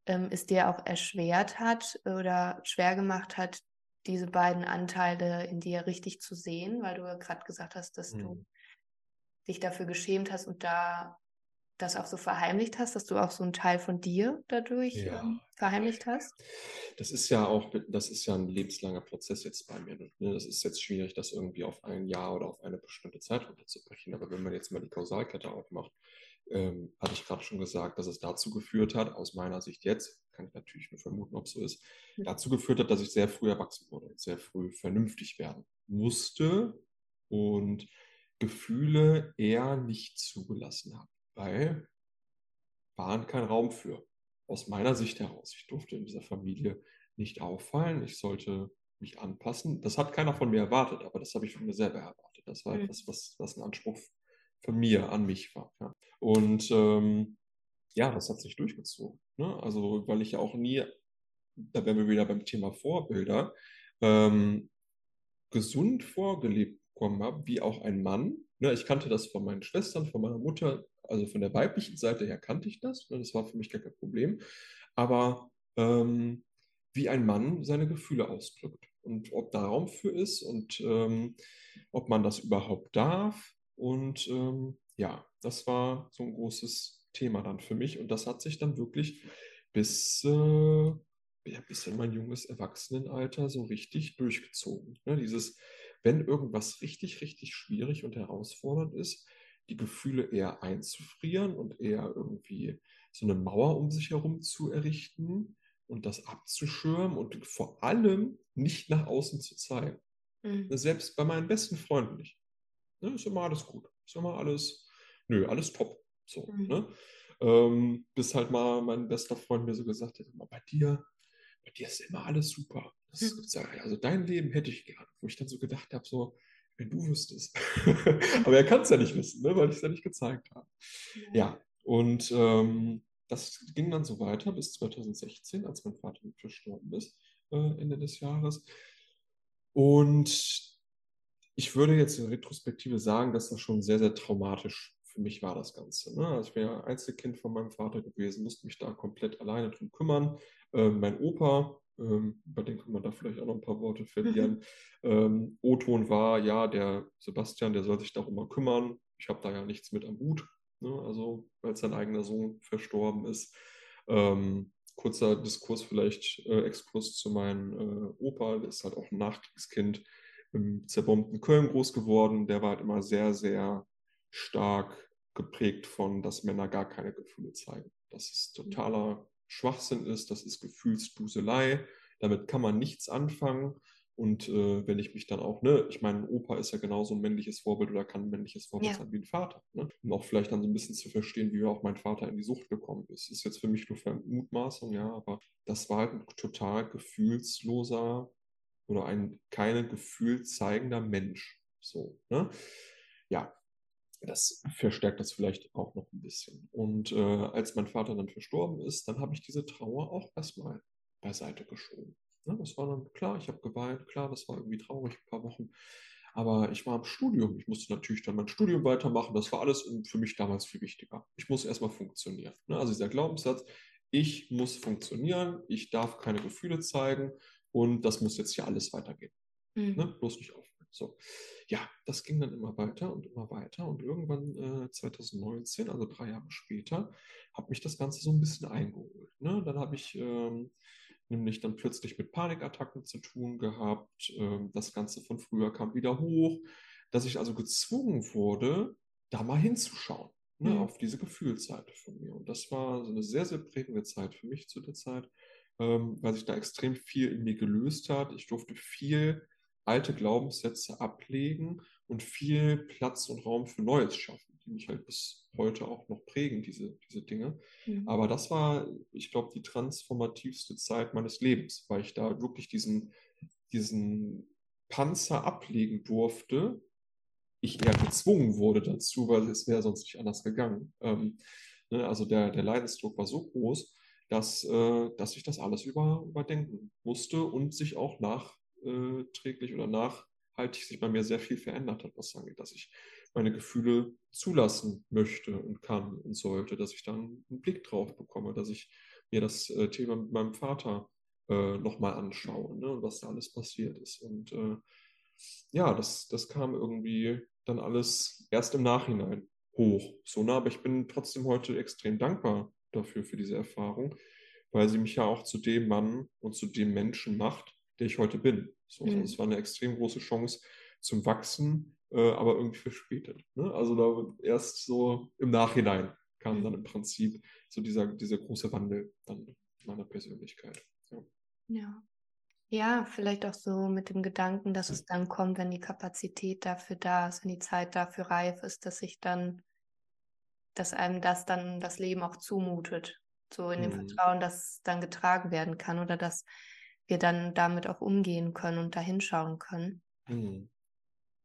ähm, es dir auch erschwert hat oder schwer gemacht hat, diese beiden Anteile in dir richtig zu sehen, weil du ja gerade gesagt hast, dass mhm. du dich dafür geschämt hast und da das auch so verheimlicht hast, dass du auch so einen Teil von dir dadurch ja. ähm, verheimlicht hast? Das ist ja auch, das ist ja ein lebenslanger Prozess jetzt bei mir. Ne? Das ist jetzt schwierig, das irgendwie auf ein Jahr oder auf eine bestimmte Zeit runterzubrechen. Aber wenn man jetzt mal die Kausalkette aufmacht, ähm, hatte ich gerade schon gesagt, dass es dazu geführt hat, aus meiner Sicht jetzt, kann ich natürlich nur vermuten, ob es so ist, dazu geführt hat, dass ich sehr früh erwachsen wurde, sehr früh vernünftig werden musste und Gefühle eher nicht zugelassen habe, weil waren kein Raum für. Aus meiner Sicht heraus. Ich durfte in dieser Familie nicht auffallen. Ich sollte mich anpassen. Das hat keiner von mir erwartet, aber das habe ich von mir selber erwartet. Das war mhm. etwas, was, was ein Anspruch von mir an mich war. Ja. Und ähm, ja, das hat sich durchgezogen. Ne? Also, weil ich ja auch nie, da wären wir wieder beim Thema Vorbilder, ähm, gesund vorgelebt bekommen habe, wie auch ein Mann. Ne? Ich kannte das von meinen Schwestern, von meiner Mutter, also von der weiblichen Seite her kannte ich das. Ne? Das war für mich gar kein Problem. Aber ähm, wie ein Mann seine Gefühle ausdrückt und ob da Raum für ist und ähm, ob man das überhaupt darf. Und ähm, ja, das war so ein großes Thema dann für mich und das hat sich dann wirklich bis, äh, ja, bis in mein junges Erwachsenenalter so richtig durchgezogen. Ne? Dieses, wenn irgendwas richtig, richtig schwierig und herausfordernd ist, die Gefühle eher einzufrieren und eher irgendwie so eine Mauer um sich herum zu errichten und das abzuschirmen und vor allem nicht nach außen zu zeigen. Mhm. Selbst bei meinen besten Freunden nicht. Ne, ist immer alles gut. Ist immer alles, nö, alles top. So, mhm. ne? ähm, bis halt mal mein bester Freund mir so gesagt hat, bei dir, bei dir ist immer alles super. Das, mhm. Also dein Leben hätte ich gern. Wo ich dann so gedacht habe, so, wenn du wüsstest. Aber er kann es ja nicht wissen, ne? weil ich es ja nicht gezeigt habe. Ja, ja. und ähm, das ging dann so weiter bis 2016, als mein Vater verstorben ist, äh, Ende des Jahres. Und ich würde jetzt in Retrospektive sagen, dass das schon sehr, sehr traumatisch für mich war, das Ganze. Ne? Also ich bin ja Einzelkind von meinem Vater gewesen, musste mich da komplett alleine drum kümmern. Ähm, mein Opa, ähm, über den kann man da vielleicht auch noch ein paar Worte verlieren. ähm, O-Ton war, ja, der Sebastian, der soll sich darum mal kümmern. Ich habe da ja nichts mit am Hut. Ne? Also, weil sein eigener Sohn verstorben ist. Ähm, kurzer Diskurs vielleicht, äh, Exkurs zu meinem äh, Opa, der ist halt auch ein Nachkriegskind im zerbombten Köln groß geworden. Der war halt immer sehr, sehr stark geprägt von, dass Männer gar keine Gefühle zeigen. Dass es totaler Schwachsinn ist, das ist Gefühlsduselei. Damit kann man nichts anfangen. Und äh, wenn ich mich dann auch, ne, ich meine, Opa ist ja genauso ein männliches Vorbild oder kann ein männliches Vorbild ja. sein wie ein Vater. Ne? Um auch vielleicht dann so ein bisschen zu verstehen, wie auch mein Vater in die Sucht gekommen ist. Ist jetzt für mich nur Vermutmaßung, ja, aber das war halt ein total gefühlsloser oder ein keine Gefühl zeigender Mensch. So, ne? Ja, das verstärkt das vielleicht auch noch ein bisschen. Und äh, als mein Vater dann verstorben ist, dann habe ich diese Trauer auch erstmal beiseite geschoben. Ne, das war dann klar, ich habe geweint, klar, das war irgendwie traurig, ein paar Wochen. Aber ich war im Studium. Ich musste natürlich dann mein Studium weitermachen. Das war alles für mich damals viel wichtiger. Ich muss erstmal funktionieren. Ne? Also dieser Glaubenssatz, ich muss funktionieren, ich darf keine Gefühle zeigen und das muss jetzt hier alles weitergehen. Mhm. Ne? Bloß nicht aufhören. So. Ja, das ging dann immer weiter und immer weiter. Und irgendwann äh, 2019, also drei Jahre später, hat mich das Ganze so ein bisschen eingeholt. Ne? Dann habe ich ähm, nämlich dann plötzlich mit Panikattacken zu tun gehabt. Ähm, das Ganze von früher kam wieder hoch, dass ich also gezwungen wurde, da mal hinzuschauen. Ne, mhm. auf diese Gefühlsseite von mir. Und das war so eine sehr, sehr prägende Zeit für mich zu der Zeit, ähm, weil sich da extrem viel in mir gelöst hat. Ich durfte viel alte Glaubenssätze ablegen und viel Platz und Raum für Neues schaffen, die mich halt bis heute auch noch prägen, diese, diese Dinge. Mhm. Aber das war, ich glaube, die transformativste Zeit meines Lebens, weil ich da wirklich diesen, diesen Panzer ablegen durfte. Ich eher gezwungen wurde dazu, weil es wäre sonst nicht anders gegangen. Ähm, ne, also der, der Leidensdruck war so groß, dass, äh, dass ich das alles über, überdenken musste und sich auch nachträglich oder nachhaltig sich bei mir sehr viel verändert hat, was angeht, dass ich meine Gefühle zulassen möchte und kann und sollte, dass ich dann einen Blick drauf bekomme, dass ich mir das äh, Thema mit meinem Vater äh, nochmal anschaue ne, und was da alles passiert ist. Und äh, ja, das, das kam irgendwie dann alles erst im Nachhinein hoch. So, ne? Aber ich bin trotzdem heute extrem dankbar dafür, für diese Erfahrung, weil sie mich ja auch zu dem Mann und zu dem Menschen macht, der ich heute bin. So, mhm. Es war eine extrem große Chance zum Wachsen, äh, aber irgendwie verspätet. Ne? Also da erst so im Nachhinein kam dann im Prinzip so dieser, dieser große Wandel dann meiner Persönlichkeit. Ja. ja. Ja, vielleicht auch so mit dem Gedanken, dass es dann kommt, wenn die Kapazität dafür da ist, wenn die Zeit dafür reif ist, dass sich dann, dass einem das dann das Leben auch zumutet. So in dem Mhm. Vertrauen, dass es dann getragen werden kann oder dass wir dann damit auch umgehen können und da hinschauen können. Mhm.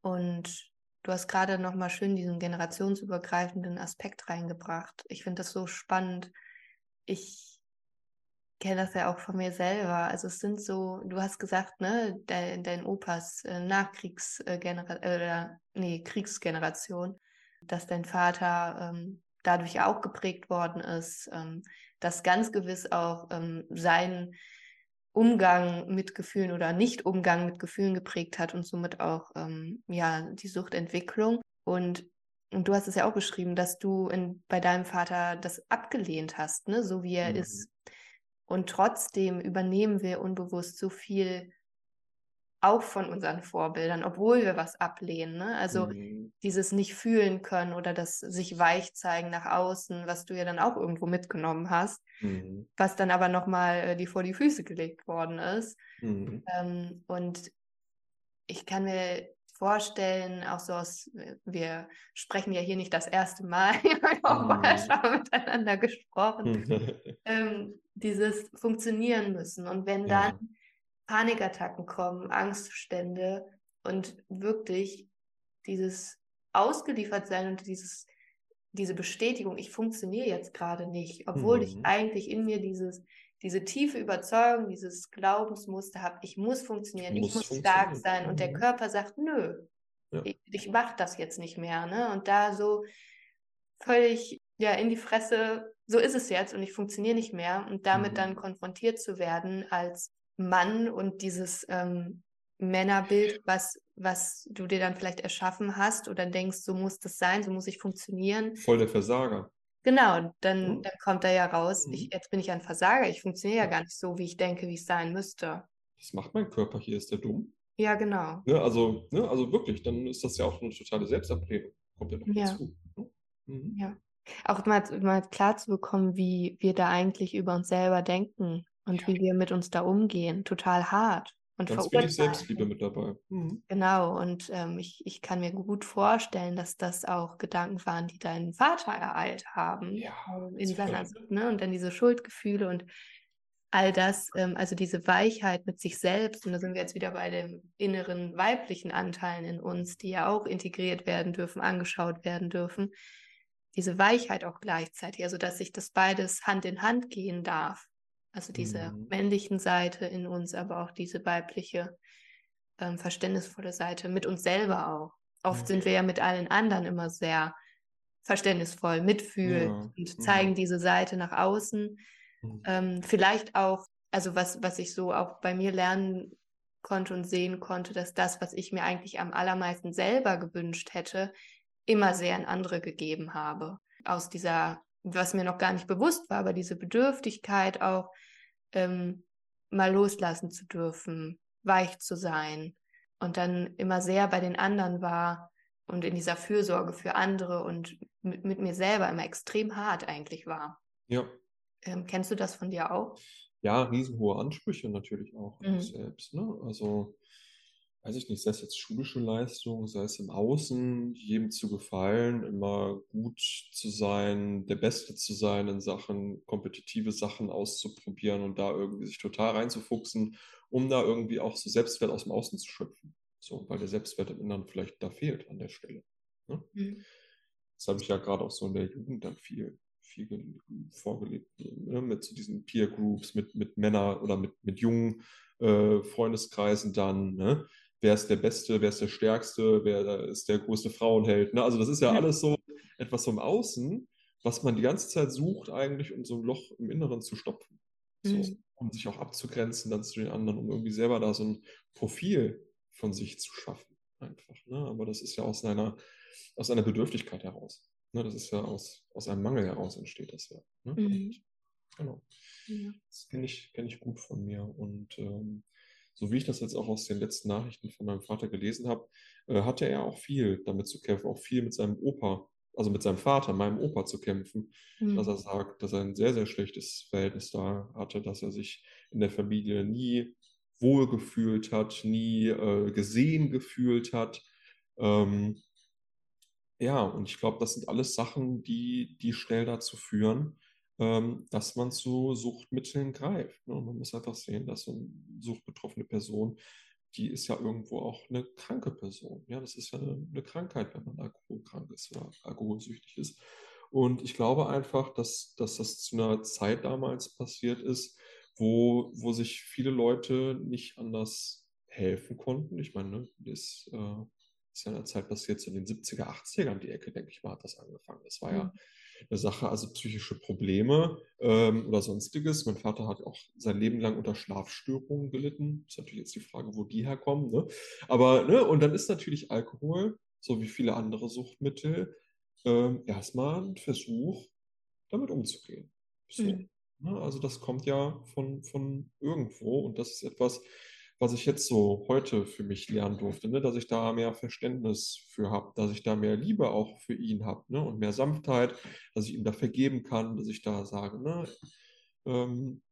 Und du hast gerade nochmal schön diesen generationsübergreifenden Aspekt reingebracht. Ich finde das so spannend. Ich kenne das ja auch von mir selber. Also es sind so, du hast gesagt, ne, dein, dein Opas äh, Nachkriegsgeneration, äh, nee, Kriegsgeneration, dass dein Vater ähm, dadurch auch geprägt worden ist, ähm, dass ganz gewiss auch ähm, sein Umgang mit Gefühlen oder Nicht-Umgang mit Gefühlen geprägt hat und somit auch ähm, ja die Suchtentwicklung. Und, und du hast es ja auch beschrieben, dass du in, bei deinem Vater das abgelehnt hast, ne, so wie er Mhm. ist. Und trotzdem übernehmen wir unbewusst so viel auch von unseren Vorbildern, obwohl wir was ablehnen. Ne? Also Mhm. dieses nicht fühlen können oder das sich weich zeigen nach außen, was du ja dann auch irgendwo mitgenommen hast, Mhm. was dann aber nochmal äh, dir vor die Füße gelegt worden ist. Mhm. Ähm, und ich kann mir vorstellen, auch so aus, wir sprechen ja hier nicht das erste Mal, wir haben auch vorher Mhm. schon mal miteinander gesprochen, ähm, dieses funktionieren müssen. Und wenn Ja. Dann Panikattacken kommen, Angstzustände und wirklich dieses Ausgeliefertsein und dieses, diese Bestätigung, ich funktioniere jetzt gerade nicht, obwohl ich Mhm. eigentlich in mir dieses, diese tiefe Überzeugung, dieses Glaubensmuster habe, ich muss funktionieren, ich muss muss stark sein und der Mhm. Körper sagt, nö, Ja. ich, ich mache das jetzt nicht mehr. Ne? Und da so völlig ja, in die Fresse, so ist es jetzt und ich funktioniere nicht mehr und damit dann Mhm. konfrontiert zu werden als Mann und dieses ähm, Männerbild, was, was du dir dann vielleicht erschaffen hast oder denkst, so muss das sein, so muss ich funktionieren. Voll der Versager. Genau, dann, dann kommt da ja raus, ich, Mhm. jetzt bin ich ein Versager, ich funktioniere ja Ja. gar nicht so, wie ich denke, wie es sein müsste. Was macht mein Körper hier? Ist der dumm? Ja, genau. Ne, also, ne, also wirklich, dann ist das ja auch eine totale Selbstablehnung. Kommt ja noch Ja. dazu. ne? Mhm. Ja. Auch mal, mal klar zu bekommen, wie wir da eigentlich über uns selber denken und Ja. wie wir mit uns da umgehen. Total hart und Ganz wenig verurteilend. Selbstliebe mit dabei. Mhm. Genau, und ähm, ich, ich kann mir gut vorstellen, dass das auch Gedanken waren, die deinen Vater ereilt haben Ja, ähm, in seiner. Sucht, ne? Und dann diese Schuldgefühle und all das, ähm, also diese Weichheit mit sich selbst, und da sind wir jetzt wieder bei den inneren weiblichen Anteilen in uns, die ja auch integriert werden dürfen, angeschaut werden dürfen. Diese Weichheit auch gleichzeitig, also dass sich das beides Hand in Hand gehen darf. Also diese Mhm. männlichen Seite in uns, aber auch diese weibliche, ähm, verständnisvolle Seite mit uns selber auch. Oft Mhm. sind wir ja mit allen anderen immer sehr verständnisvoll, mitfühlend Ja. und zeigen Mhm. diese Seite nach außen. Mhm. Ähm, vielleicht auch, also was, was ich so auch bei mir lernen konnte und sehen konnte, dass das, was ich mir eigentlich am allermeisten selber gewünscht hätte, immer sehr an andere gegeben habe. Aus dieser, was mir noch gar nicht bewusst war, aber diese Bedürftigkeit auch ähm, mal loslassen zu dürfen, weich zu sein und dann immer sehr bei den anderen war und in dieser Fürsorge für andere und mit, mit mir selber immer extrem hart eigentlich war. Ja. Ähm, kennst du das von dir auch? Ja, riesenhohe Ansprüche natürlich auch Mhm. selbst. Ne? Also, weiß ich nicht, sei es jetzt schulische Leistung, sei es im Außen, jedem zu gefallen, immer gut zu sein, der Beste zu sein in Sachen, kompetitive Sachen auszuprobieren und da irgendwie sich total reinzufuchsen, um da irgendwie auch so Selbstwert aus dem Außen zu schöpfen. So, weil der Selbstwert im Inneren vielleicht da fehlt an der Stelle. Ne? Mhm. Das habe ich ja gerade auch so in der Jugend dann viel, viel ge- vorgelebt, ne? Mit so diesen Peer Groups, mit, mit Männern oder mit, mit jungen äh, Freundeskreisen dann, ne? Wer ist der Beste, wer ist der Stärkste, wer ist der größte Frauenheld, ne? Also das ist ja Ja. alles so etwas vom Außen, was man die ganze Zeit sucht, eigentlich, um so ein Loch im Inneren zu stopfen. So, Mhm. um sich auch abzugrenzen dann zu den anderen, um irgendwie selber da so ein Profil von sich zu schaffen. Einfach. Ne? Aber das ist ja aus einer, aus einer Bedürftigkeit heraus. Ne? Das ist ja aus, aus einem Mangel heraus entsteht das ja. Ne? Mhm. Genau. Ja. Das kenne ich, kenn ich gut von mir. Und ähm, so wie ich das jetzt auch aus den letzten Nachrichten von meinem Vater gelesen habe, äh, hatte er auch viel damit zu kämpfen, auch viel mit seinem Opa, also mit seinem Vater, meinem Opa zu kämpfen, dass er Mhm. sagt, dass er ein sehr, sehr schlechtes Verhältnis da hatte, dass er sich in der Familie nie wohl gefühlt hat, nie äh, gesehen gefühlt hat. Ähm, ja, und ich glaube, das sind alles Sachen, die, die schnell dazu führen, ähm, dass man zu Suchtmitteln greift. Ne? Und man muss einfach sehen, dass so eine suchtbetroffene Person, die ist ja irgendwo auch eine kranke Person. Ja, das ist ja eine, eine Krankheit, wenn man alkoholkrank ist oder alkoholsüchtig ist. Und ich glaube einfach, dass, dass das zu einer Zeit damals passiert ist, wo, wo sich viele Leute nicht anders helfen konnten. Ich meine, das äh, ist ja in der Zeit passiert, so in den 70er, 80ern die Ecke, denke ich mal, hat das angefangen. Das war ja mhm. Eine Sache, also psychische Probleme ähm, oder sonstiges. Mein Vater hat auch sein Leben lang unter Schlafstörungen gelitten. Ist natürlich jetzt die Frage, wo die herkommen. Ne? Aber, ne, und dann ist natürlich Alkohol, so wie viele andere Suchtmittel, ähm, erstmal ein Versuch, damit umzugehen. So. Mhm. Ne? Also das kommt ja von, von irgendwo und das ist etwas, was ich jetzt so heute für mich lernen durfte, ne? dass ich da mehr Verständnis für habe, dass ich da mehr Liebe auch für ihn habe ne? und mehr Sanftheit, dass ich ihm da vergeben kann, dass ich da sage, ne? Ähm,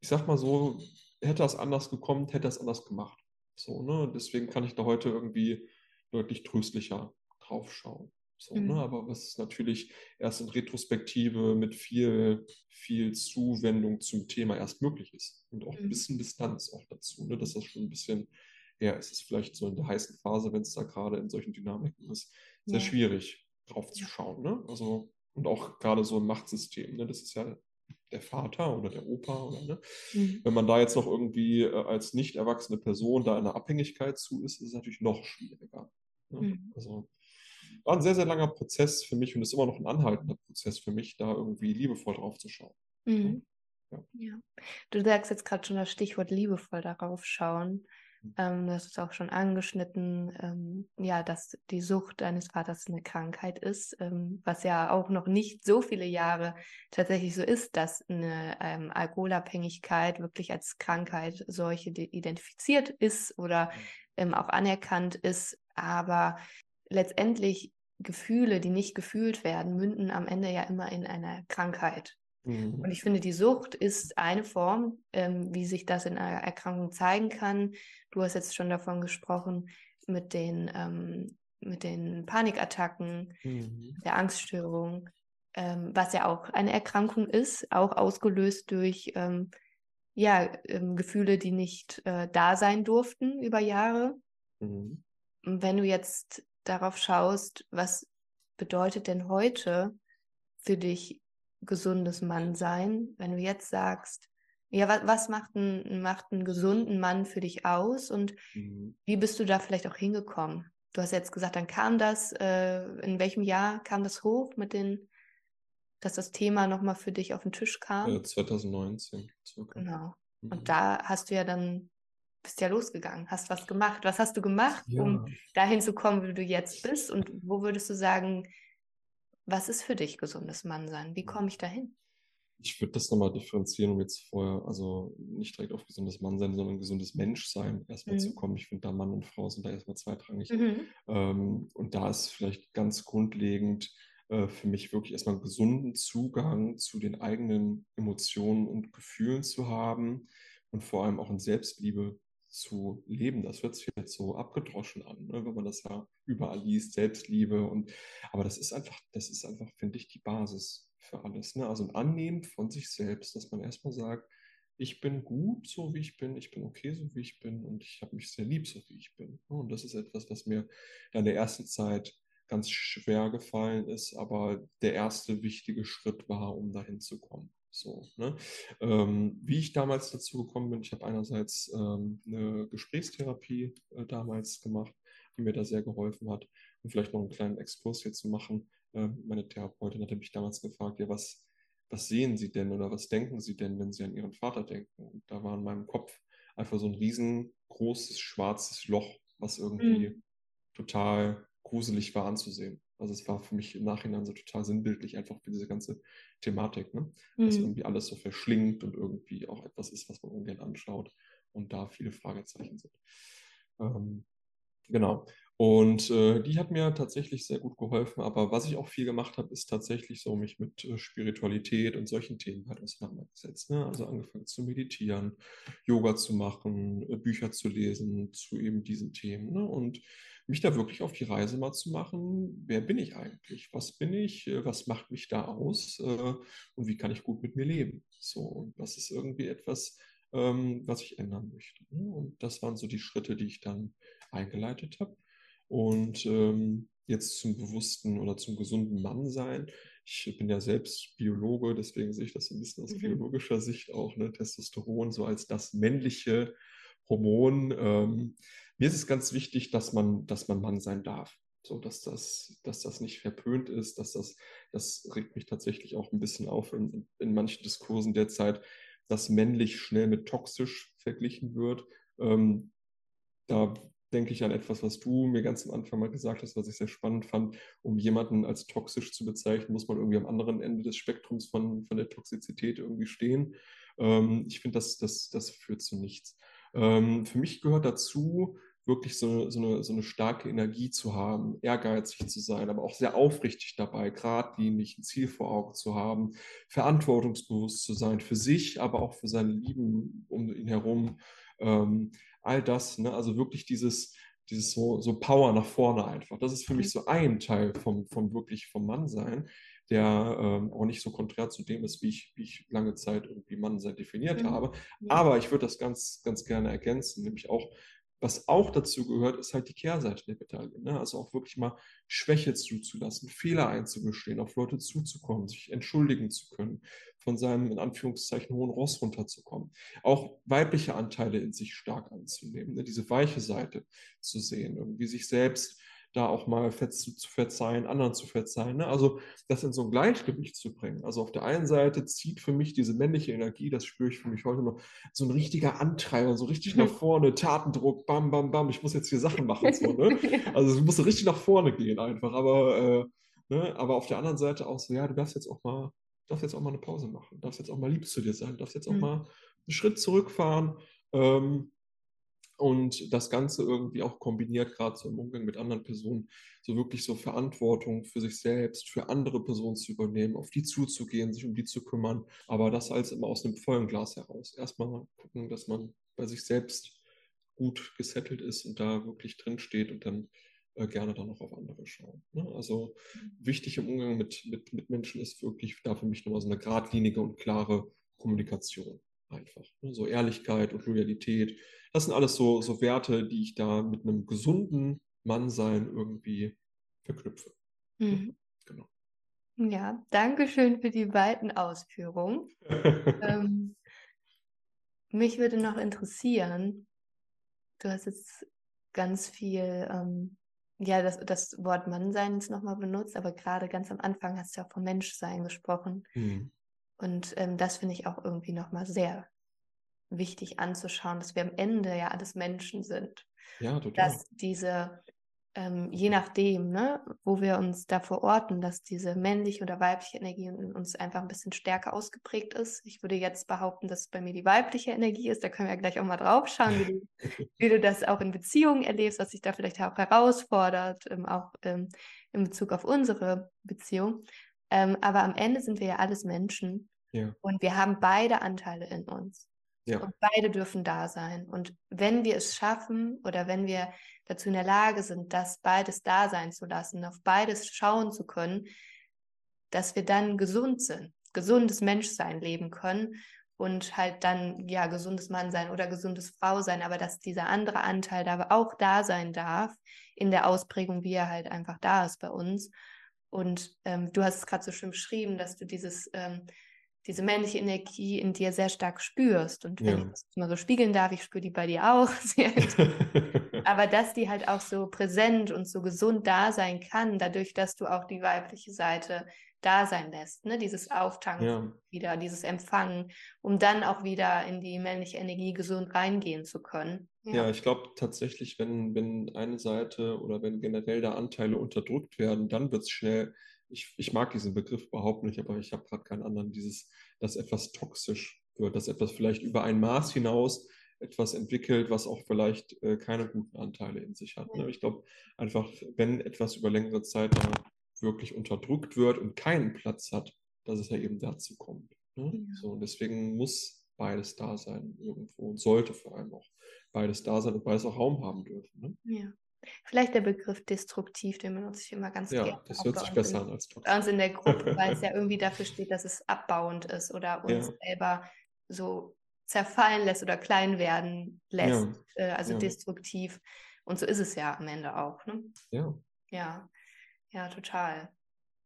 ich sag mal so, hätte das anders gekommen, hätte das anders gemacht. So, ne? Deswegen kann ich da heute irgendwie deutlich tröstlicher drauf schauen. So, ne? mhm. ne? Aber was ist natürlich erst in Retrospektive mit viel, viel Zuwendung zum Thema erst möglich ist. Und auch mhm. ein bisschen Distanz auch dazu, ne? dass das schon ein bisschen, ja, es ist vielleicht so in der heißen Phase, wenn es da gerade in solchen Dynamiken ist, sehr ja. schwierig drauf zu schauen. Ne? Also, und auch gerade so ein Machtsystem, ne? das ist ja der Vater oder der Opa oder ne? Mhm. Wenn man da jetzt noch irgendwie äh, als nicht erwachsene Person da in der Abhängigkeit zu ist, ist es natürlich noch schwieriger. Ne? Mhm. Also war ein sehr, sehr langer Prozess für mich und ist immer noch ein anhaltender Prozess für mich, da irgendwie liebevoll drauf zu schauen. Mhm. Ja. ja. Du sagst jetzt gerade schon das Stichwort liebevoll darauf schauen. Mhm. Ähm, das ist auch schon angeschnitten, ähm, ja, dass die Sucht deines Vaters eine Krankheit ist, ähm, was ja auch noch nicht so viele Jahre tatsächlich so ist, dass eine ähm, Alkoholabhängigkeit wirklich als Krankheit solche identifiziert ist oder mhm. ähm, auch anerkannt ist. Aber letztendlich Gefühle, die nicht gefühlt werden, münden am Ende ja immer in einer Krankheit. Mhm. Und ich finde, die Sucht ist eine Form, ähm, wie sich das in einer Erkrankung zeigen kann. Du hast jetzt schon davon gesprochen, mit den, ähm, mit den Panikattacken, mhm. der Angststörung, ähm, was ja auch eine Erkrankung ist, auch ausgelöst durch ähm, ja, ähm, Gefühle, die nicht äh, da sein durften über Jahre. Mhm. Wenn du jetzt darauf schaust, was bedeutet denn heute für dich gesundes Mannsein, wenn du jetzt sagst, ja, was, was macht, ein, macht einen gesunden Mann für dich aus und mhm. wie bist du da vielleicht auch hingekommen? Du hast jetzt gesagt, dann kam das, äh, in welchem Jahr kam das hoch mit den, dass das Thema nochmal für dich auf den Tisch kam? Äh, 2019 circa. Genau. Mhm. Und da hast du ja dann bist ja losgegangen, hast was gemacht. Was hast du gemacht, ja. um dahin zu kommen, wie du jetzt bist? Und wo würdest du sagen, was ist für dich gesundes Mannsein? Wie komme ich dahin? Ich würde das nochmal differenzieren, um jetzt vorher, also nicht direkt auf gesundes Mannsein, sondern gesundes Menschsein erstmal mhm. zu kommen. Ich finde, da Mann und Frau sind da erstmal zweitrangig. Mhm. Ähm, und da ist vielleicht ganz grundlegend äh, für mich wirklich erstmal einen gesunden Zugang zu den eigenen Emotionen und Gefühlen zu haben und vor allem auch in Selbstliebe zu leben. Das hört sich jetzt so abgedroschen an, ne, wenn man das ja überall liest, Selbstliebe und aber das ist einfach, das ist einfach, finde ich, die Basis für alles. Ne? Also ein Annehmen von sich selbst, dass man erstmal sagt, ich bin gut, so wie ich bin, ich bin okay, so wie ich bin und ich habe mich sehr lieb, so wie ich bin. Ne? Und das ist etwas, was mir in der ersten Zeit ganz schwer gefallen ist, aber der erste wichtige Schritt war, um dahin zu kommen. So, ne? ähm, wie ich damals dazu gekommen bin, ich habe einerseits ähm, eine Gesprächstherapie äh, damals gemacht, die mir da sehr geholfen hat. Und vielleicht noch einen kleinen Exkurs hier zu machen. Ähm, meine Therapeutin hatte mich damals gefragt, ja, was, was sehen Sie denn oder was denken Sie denn, wenn Sie an Ihren Vater denken? Und da war in meinem Kopf einfach so ein riesengroßes schwarzes Loch, was irgendwie mhm. total gruselig war anzusehen. Also es war für mich im Nachhinein so total sinnbildlich einfach für diese ganze Thematik, ne? Mhm. dass irgendwie alles so verschlingt und irgendwie auch etwas ist, was man ungern anschaut und da viele Fragezeichen sind. Ähm, Genau. Und äh, die hat mir tatsächlich sehr gut geholfen. Aber was ich auch viel gemacht habe, ist tatsächlich so mich mit äh, Spiritualität und solchen Themen halt auseinandergesetzt. Ne? Also angefangen zu meditieren, Yoga zu machen, äh, Bücher zu lesen zu eben diesen Themen. Ne? Und mich da wirklich auf die Reise mal zu machen, wer bin ich eigentlich? Was bin ich? Äh, was macht mich da aus? Äh, und wie kann ich gut mit mir leben? So, und das ist irgendwie etwas, ähm, was ich ändern möchte. Ne? Und das waren so die Schritte, die ich dann eingeleitet habe. Und ähm, jetzt zum bewussten oder zum gesunden Mann sein. Ich bin ja selbst Biologe, deswegen sehe ich das ein bisschen aus mhm. biologischer Sicht auch, ne? Testosteron so als das männliche Hormon. Ähm, mir ist es ganz wichtig, dass man, dass man Mann sein darf. So, dass das, dass das nicht verpönt ist, dass das, das regt mich tatsächlich auch ein bisschen auf in, in manchen Diskursen derzeit, dass männlich schnell mit toxisch verglichen wird. Ähm, da denke ich an etwas, was du mir ganz am Anfang mal gesagt hast, was ich sehr spannend fand. Um jemanden als toxisch zu bezeichnen, muss man irgendwie am anderen Ende des Spektrums von, von der Toxizität irgendwie stehen. Ähm, ich finde, das, das, das führt zu nichts. Ähm, für mich gehört dazu, wirklich so, so, eine, so eine starke Energie zu haben, ehrgeizig zu sein, aber auch sehr aufrichtig dabei, geradlinig ein Ziel vor Augen zu haben, verantwortungsbewusst zu sein für sich, aber auch für seine Lieben um ihn herum. Ähm, all das, ne? also wirklich dieses, dieses so, so Power nach vorne einfach. Das ist für mich mhm. so ein Teil vom, vom wirklich vom Mannsein, der ähm, auch nicht so konträr zu dem ist, wie ich, wie ich lange Zeit irgendwie Mannsein definiert mhm. habe. Aber ich würde das ganz, ganz gerne ergänzen, nämlich auch was auch dazu gehört, ist halt die Kehrseite der Medaille. Ne? Also auch wirklich mal Schwäche zuzulassen, Fehler einzugestehen, auf Leute zuzukommen, sich entschuldigen zu können, von seinem in Anführungszeichen hohen Ross runterzukommen. Auch weibliche Anteile in sich stark anzunehmen, ne? diese weiche Seite zu sehen, irgendwie sich selbst da auch mal zu, zu verzeihen, anderen zu verzeihen. Ne? Also das in so ein Gleichgewicht zu bringen. Also auf der einen Seite zieht für mich diese männliche Energie, das spüre ich für mich heute noch, so ein richtiger Antreiber, so richtig nach vorne, Tatendruck, bam, bam, bam, ich muss jetzt hier Sachen machen. So, ne? Also es muss so richtig nach vorne gehen einfach. Aber, äh, ne? aber auf der anderen Seite auch so, ja, du darfst jetzt auch mal, darfst jetzt auch mal eine Pause machen, darfst jetzt auch mal lieb zu dir sein, darfst jetzt auch mhm. mal einen Schritt zurückfahren. Ähm, und das Ganze irgendwie auch kombiniert, gerade so im Umgang mit anderen Personen, so wirklich so Verantwortung für sich selbst, für andere Personen zu übernehmen, auf die zuzugehen, sich um die zu kümmern, aber das als immer aus einem vollen Glas heraus. Erstmal gucken, dass man bei sich selbst gut gesettelt ist und da wirklich drin steht und dann äh, gerne dann noch auf andere schauen. Ne? Also wichtig im Umgang mit, mit, mit Menschen ist wirklich da für mich nochmal so eine geradlinige und klare Kommunikation einfach. Ne? So Ehrlichkeit und Loyalität das sind alles so, so Werte, die ich da mit einem gesunden Mannsein irgendwie verknüpfe. Mhm. Genau. Ja, danke schön für die beiden Ausführungen. ähm, mich würde noch interessieren, du hast jetzt ganz viel, ähm, ja, das, das Wort Mannsein ist nochmal benutzt, aber gerade ganz am Anfang hast du ja auch vom Menschsein gesprochen. Mhm. Und ähm, das finde ich auch irgendwie nochmal sehr wichtig anzuschauen, dass wir am Ende ja alles Menschen sind. Ja, total. Dass diese, ähm, je nachdem, ne, wo wir uns da verorten, dass diese männliche oder weibliche Energie in uns einfach ein bisschen stärker ausgeprägt ist. Ich würde jetzt behaupten, dass es bei mir die weibliche Energie ist. Da können wir ja gleich auch mal drauf schauen, wie du, wie du das auch in Beziehungen erlebst, was sich da vielleicht auch herausfordert, ähm, auch ähm, in Bezug auf unsere Beziehung. Ähm, aber am Ende sind wir ja alles Menschen. Ja. Und wir haben beide Anteile in uns. Ja. Und beide dürfen da sein. Und wenn wir es schaffen oder wenn wir dazu in der Lage sind, das beides da sein zu lassen, auf beides schauen zu können, dass wir dann gesund sind, gesundes Menschsein leben können und halt dann ja gesundes Mann sein oder gesundes Frau sein, aber dass dieser andere Anteil da auch da sein darf in der Ausprägung, wie er halt einfach da ist bei uns. Und ähm, du hast es gerade so schön beschrieben, dass du dieses ähm, diese männliche Energie in dir sehr stark spürst. Und wenn ja. ich das mal so spiegeln darf, ich spüre die bei dir auch. Aber dass die halt auch so präsent und so gesund da sein kann, dadurch, dass du auch die weibliche Seite da sein lässt. Ne? Dieses Auftanken ja. wieder, dieses Empfangen, um dann auch wieder in die männliche Energie gesund reingehen zu können. Ja, ja ich glaube tatsächlich, wenn, wenn eine Seite oder wenn generell da Anteile unterdrückt werden, dann wird es schnell ich, ich mag diesen Begriff überhaupt nicht, aber ich habe gerade keinen anderen, dieses, dass etwas toxisch wird, dass etwas vielleicht über ein Maß hinaus etwas entwickelt, was auch vielleicht äh, keine guten Anteile in sich hat. Ne? Ich glaube einfach, wenn etwas über längere Zeit wirklich unterdrückt wird und keinen Platz hat, dass es ja eben dazu kommt. Ne? Ja. So, und deswegen muss beides da sein irgendwo und sollte vor allem auch beides da sein und beides auch Raum haben dürfen. Ne? Ja. Vielleicht der Begriff destruktiv, den benutze ich immer ganz ja, gerne. Ja, das hört sich besser an als toxisch. Bei uns in der Gruppe, weil es ja irgendwie dafür steht, dass es abbauend ist oder uns ja. selber so zerfallen lässt oder klein werden lässt, ja. äh, also destruktiv. Und so ist es ja am Ende auch. Ne? Ja. Ja, ja, total.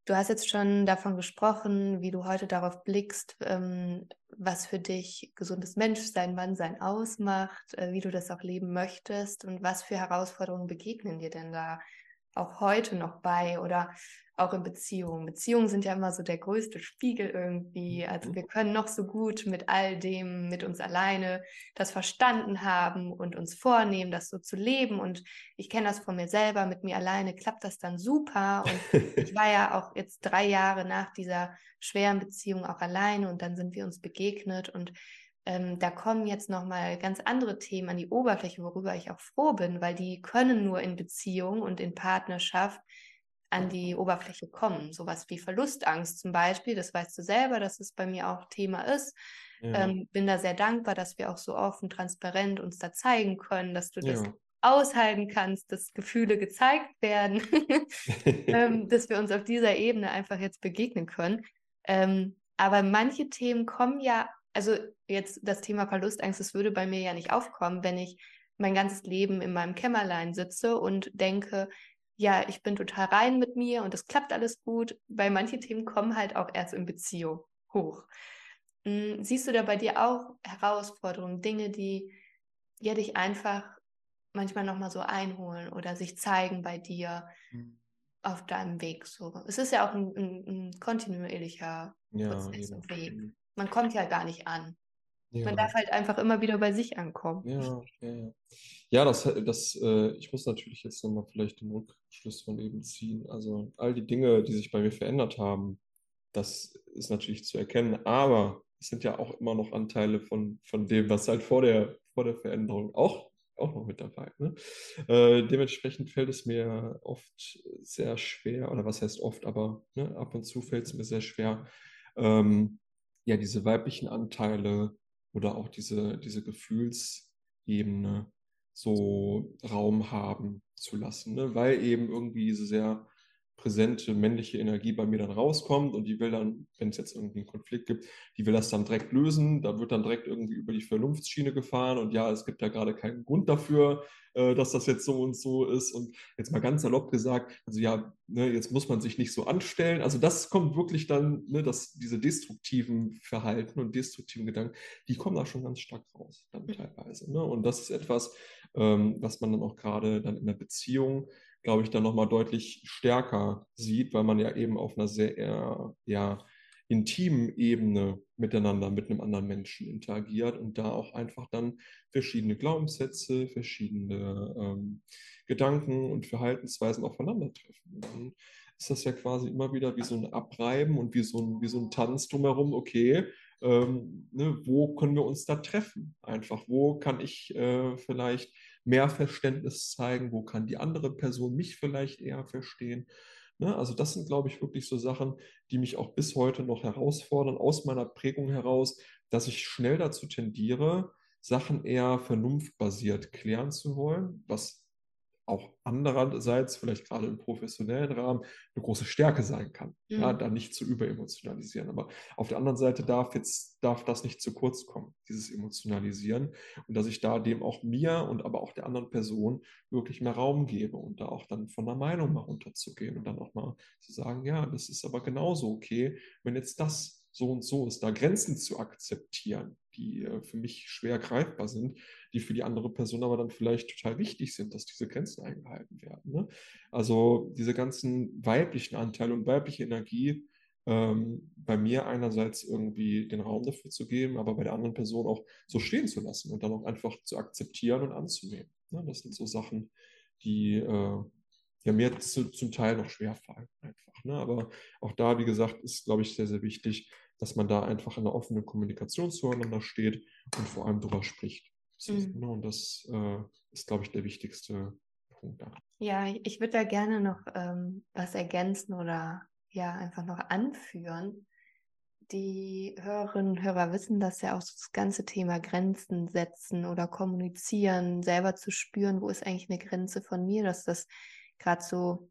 Du hast jetzt schon davon gesprochen, wie du heute darauf blickst, ähm, was für dich gesundes Menschsein, Mannsein ausmacht, äh, wie du das auch leben möchtest und was für Herausforderungen begegnen dir denn da auch heute noch bei oder auch in Beziehungen. Beziehungen sind ja immer so der größte Spiegel irgendwie. Also mhm. wir können noch so gut mit all dem, mit uns alleine das verstanden haben und uns vornehmen, das so zu leben. Und ich kenne das von mir selber, mit mir alleine klappt das dann super. Und ich war ja auch jetzt drei Jahre nach dieser schweren Beziehung auch alleine und dann sind wir uns begegnet und ähm, da kommen jetzt nochmal ganz andere Themen an die Oberfläche, worüber ich auch froh bin, weil die können nur in Beziehung und in Partnerschaft an die Oberfläche kommen. Sowas wie Verlustangst zum Beispiel, das weißt du selber, dass es bei mir auch Thema ist. Ja. Ähm, bin da sehr dankbar, dass wir auch so offen, transparent uns da zeigen können, dass du ja. das aushalten kannst, dass Gefühle gezeigt werden, ähm, dass wir uns auf dieser Ebene einfach jetzt begegnen können. Ähm, aber manche Themen kommen ja also jetzt das Thema Verlustangst, das würde bei mir ja nicht aufkommen, wenn ich mein ganzes Leben in meinem Kämmerlein sitze und denke, ja, ich bin total rein mit mir und es klappt alles gut, weil manche Themen kommen halt auch erst in Beziehung hoch. Hm, siehst du da bei dir auch Herausforderungen, Dinge, die ja dich einfach manchmal nochmal so einholen oder sich zeigen bei dir mhm. auf deinem Weg so? Es ist ja auch ein, ein, ein kontinuierlicher ja, Prozess und Weg man kommt ja gar nicht an. Ja. Man darf halt einfach immer wieder bei sich ankommen. Ja, ja, ja. Ja, das, das, äh, ich muss natürlich jetzt nochmal vielleicht den Rückschluss von eben ziehen. Also all die Dinge, die sich bei mir verändert haben, das ist natürlich zu erkennen, aber es sind ja auch immer noch Anteile von, von dem, was halt vor der, vor der Veränderung auch, auch noch mit dabei. Ne? Äh, dementsprechend fällt es mir oft sehr schwer, oder was heißt oft, aber ne, ab und zu fällt es mir sehr schwer, ähm, ja diese weiblichen Anteile oder auch diese, diese Gefühlsebene so Raum haben zu lassen, ne? weil eben irgendwie diese sehr präsente männliche Energie bei mir dann rauskommt und die will dann, wenn es jetzt irgendwie einen Konflikt gibt, die will das dann direkt lösen. Da wird dann direkt irgendwie über die Vernunftsschiene gefahren und ja, es gibt ja gerade keinen Grund dafür, äh, dass das jetzt so und so ist. Und jetzt mal ganz salopp gesagt, also ja, ne, jetzt muss man sich nicht so anstellen. Also das kommt wirklich dann, ne, dass diese destruktiven Verhalten und destruktiven Gedanken, die kommen da schon ganz stark raus, dann mhm. teilweise. Ne? Und das ist etwas, ähm, was man dann auch gerade dann in der Beziehung glaube ich, dann nochmal deutlich stärker sieht, weil man ja eben auf einer sehr ja, intimen Ebene miteinander mit einem anderen Menschen interagiert und da auch einfach dann verschiedene Glaubenssätze, verschiedene ähm, Gedanken und Verhaltensweisen aufeinandertreffen. Dann ist das ja quasi immer wieder wie so ein Abreiben und wie so ein, wie so ein Tanz drumherum, okay, ähm, ne, wo können wir uns da treffen? Einfach, wo kann ich äh, vielleicht mehr Verständnis zeigen, wo kann die andere Person mich vielleicht eher verstehen. Ne? Also das sind, glaube ich, wirklich so Sachen, die mich auch bis heute noch herausfordern, aus meiner Prägung heraus, dass ich schnell dazu tendiere, Sachen eher vernunftbasiert klären zu wollen, was auch andererseits vielleicht gerade im professionellen Rahmen eine große Stärke sein kann, mhm. ja, da nicht zu überemotionalisieren. Aber auf der anderen Seite darf jetzt darf das nicht zu kurz kommen, dieses Emotionalisieren und dass ich da dem auch mir und aber auch der anderen Person wirklich mehr Raum gebe und da auch dann von der Meinung mal runterzugehen und dann auch mal zu sagen, ja, das ist aber genauso okay, wenn jetzt das so und so ist, da Grenzen zu akzeptieren, die äh, für mich schwer greifbar sind, die für die andere Person aber dann vielleicht total wichtig sind, dass diese Grenzen eingehalten werden. Ne? Also diese ganzen weiblichen Anteile und weibliche Energie ähm, bei mir einerseits irgendwie den Raum dafür zu geben, aber bei der anderen Person auch so stehen zu lassen und dann auch einfach zu akzeptieren und anzunehmen. Ne? Das sind so Sachen, die äh, ja mir zu, zum Teil noch schwer fallen einfach. Ne? Aber auch da, wie gesagt, ist, glaube ich, sehr, sehr wichtig, dass man da einfach in einer offenen Kommunikation zueinander steht und vor allem darüber spricht. Mhm. ne, und das äh, ist, glaube ich, der wichtigste Punkt da. Ja, ich würde da gerne noch ähm, was ergänzen oder ja, einfach noch anführen. Die Hörerinnen und Hörer wissen dass ja auch das ganze Thema Grenzen setzen oder kommunizieren, selber zu spüren, wo ist eigentlich eine Grenze von mir, dass das gerade so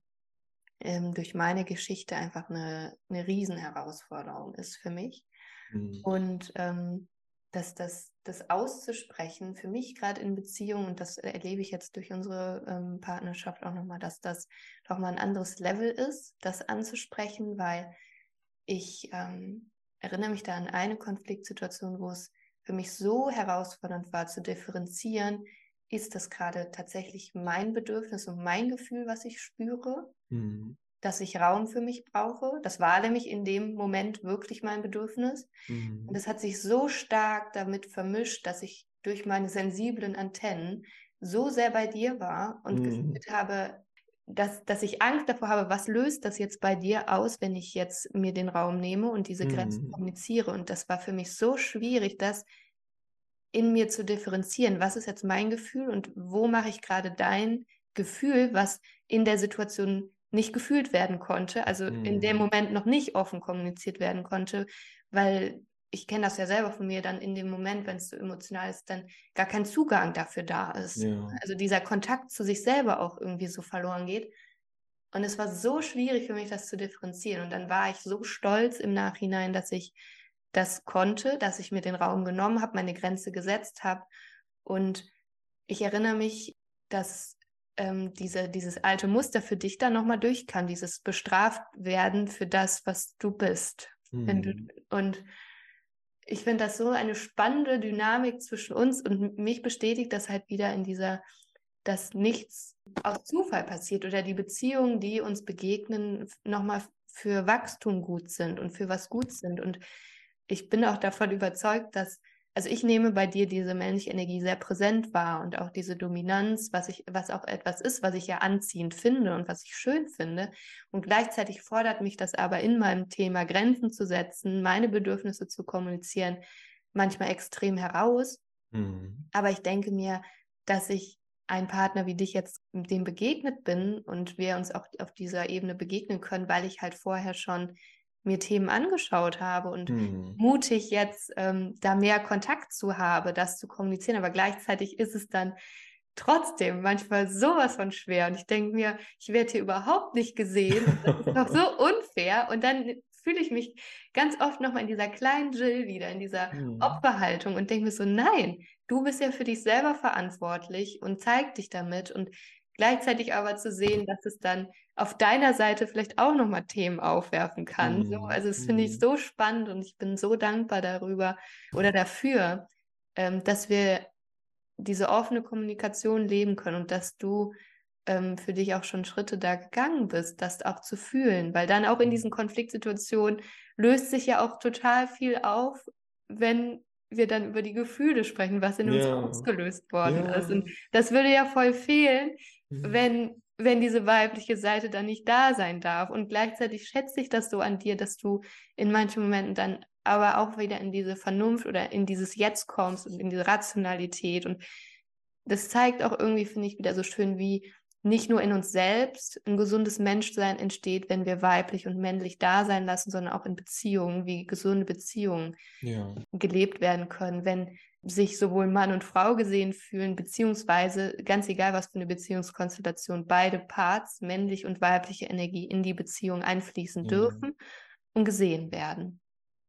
ähm, durch meine Geschichte einfach eine, eine Riesenherausforderung ist für mich. Mhm. Und ähm, dass das, das auszusprechen, für mich gerade in Beziehungen, und das erlebe ich jetzt durch unsere ähm, Partnerschaft auch nochmal, dass das doch mal ein anderes Level ist, das anzusprechen, weil ich ähm, erinnere mich da an eine Konfliktsituation, wo es für mich so herausfordernd war zu differenzieren, ist das gerade tatsächlich mein Bedürfnis und mein Gefühl, was ich spüre, mhm. dass ich Raum für mich brauche. Das war nämlich in dem Moment wirklich mein Bedürfnis. Mhm. Und es hat sich so stark damit vermischt, dass ich durch meine sensiblen Antennen so sehr bei dir war und mhm. gefühlt habe, dass, dass ich Angst davor habe, was löst das jetzt bei dir aus, wenn ich jetzt mir den Raum nehme und diese Grenzen mhm. kommuniziere. Und das war für mich so schwierig, das in mir zu differenzieren. Was ist jetzt mein Gefühl und wo mache ich gerade dein Gefühl, was in der Situation nicht gefühlt werden konnte, also mhm. in dem mhm. Moment noch nicht offen kommuniziert werden konnte, weil ich kenne das ja selber von mir, dann in dem Moment, wenn es so emotional ist, dann gar kein Zugang dafür da ist. Ja. Also dieser Kontakt zu sich selber auch irgendwie so verloren geht. Und es war so schwierig für mich, das zu differenzieren. Und dann war ich so stolz im Nachhinein, dass ich das konnte, dass ich mir den Raum genommen habe, meine Grenze gesetzt habe. Und ich erinnere mich, dass ähm, diese, dieses alte Muster für dich dann nochmal durchkam, dieses bestraft werden für das, was du bist. Mhm. Du, und ich finde das so eine spannende Dynamik zwischen uns und mich bestätigt das halt wieder in dieser, dass nichts aus Zufall passiert oder die Beziehungen, die uns begegnen, nochmal für Wachstum gut sind und für was gut sind. Und ich bin auch davon überzeugt, dass also ich nehme bei dir diese männliche Energie sehr präsent wahr und auch diese Dominanz, was ich, was auch etwas ist, was ich ja anziehend finde und was ich schön finde. Und gleichzeitig fordert mich das aber in meinem Thema Grenzen zu setzen, meine Bedürfnisse zu kommunizieren, manchmal extrem heraus. Mhm. Aber ich denke mir, dass ich ein Partner wie dich jetzt dem begegnet bin und wir uns auch auf dieser Ebene begegnen können, weil ich halt vorher schon mir Themen angeschaut habe und mhm. mutig jetzt ähm, da mehr Kontakt zu habe, das zu kommunizieren. Aber gleichzeitig ist es dann trotzdem manchmal sowas von schwer. Und ich denke mir, ich werde hier überhaupt nicht gesehen. Das ist doch so unfair. Und dann fühle ich mich ganz oft nochmal in dieser kleinen Jill wieder, in dieser mhm. Opferhaltung und denke mir so, nein, du bist ja für dich selber verantwortlich und zeig dich damit. Und gleichzeitig aber zu sehen, dass es dann auf deiner Seite vielleicht auch nochmal Themen aufwerfen kann. Mhm. So, also das finde ich mhm. so spannend und ich bin so dankbar darüber oder dafür, ähm, dass wir diese offene Kommunikation leben können und dass du ähm, für dich auch schon Schritte da gegangen bist, das auch zu fühlen, weil dann auch in diesen Konfliktsituationen löst sich ja auch total viel auf, wenn wir dann über die Gefühle sprechen, was in uns ausgelöst worden ja. ist. Und das würde ja voll fehlen, mhm. wenn, wenn diese weibliche Seite dann nicht da sein darf. Und gleichzeitig schätze ich das so an dir, dass du in manchen Momenten dann aber auch wieder in diese Vernunft oder in dieses Jetzt kommst und in diese Rationalität. Und das zeigt auch irgendwie, finde ich, wieder so schön, wie nicht nur in uns selbst ein gesundes Menschsein entsteht, wenn wir weiblich und männlich da sein lassen, sondern auch in Beziehungen, wie gesunde Beziehungen ja. gelebt werden können, wenn sich sowohl Mann und Frau gesehen fühlen, beziehungsweise ganz egal, was für eine Beziehungskonstellation, beide Parts, männlich und weibliche Energie, in die Beziehung einfließen dürfen und gesehen werden.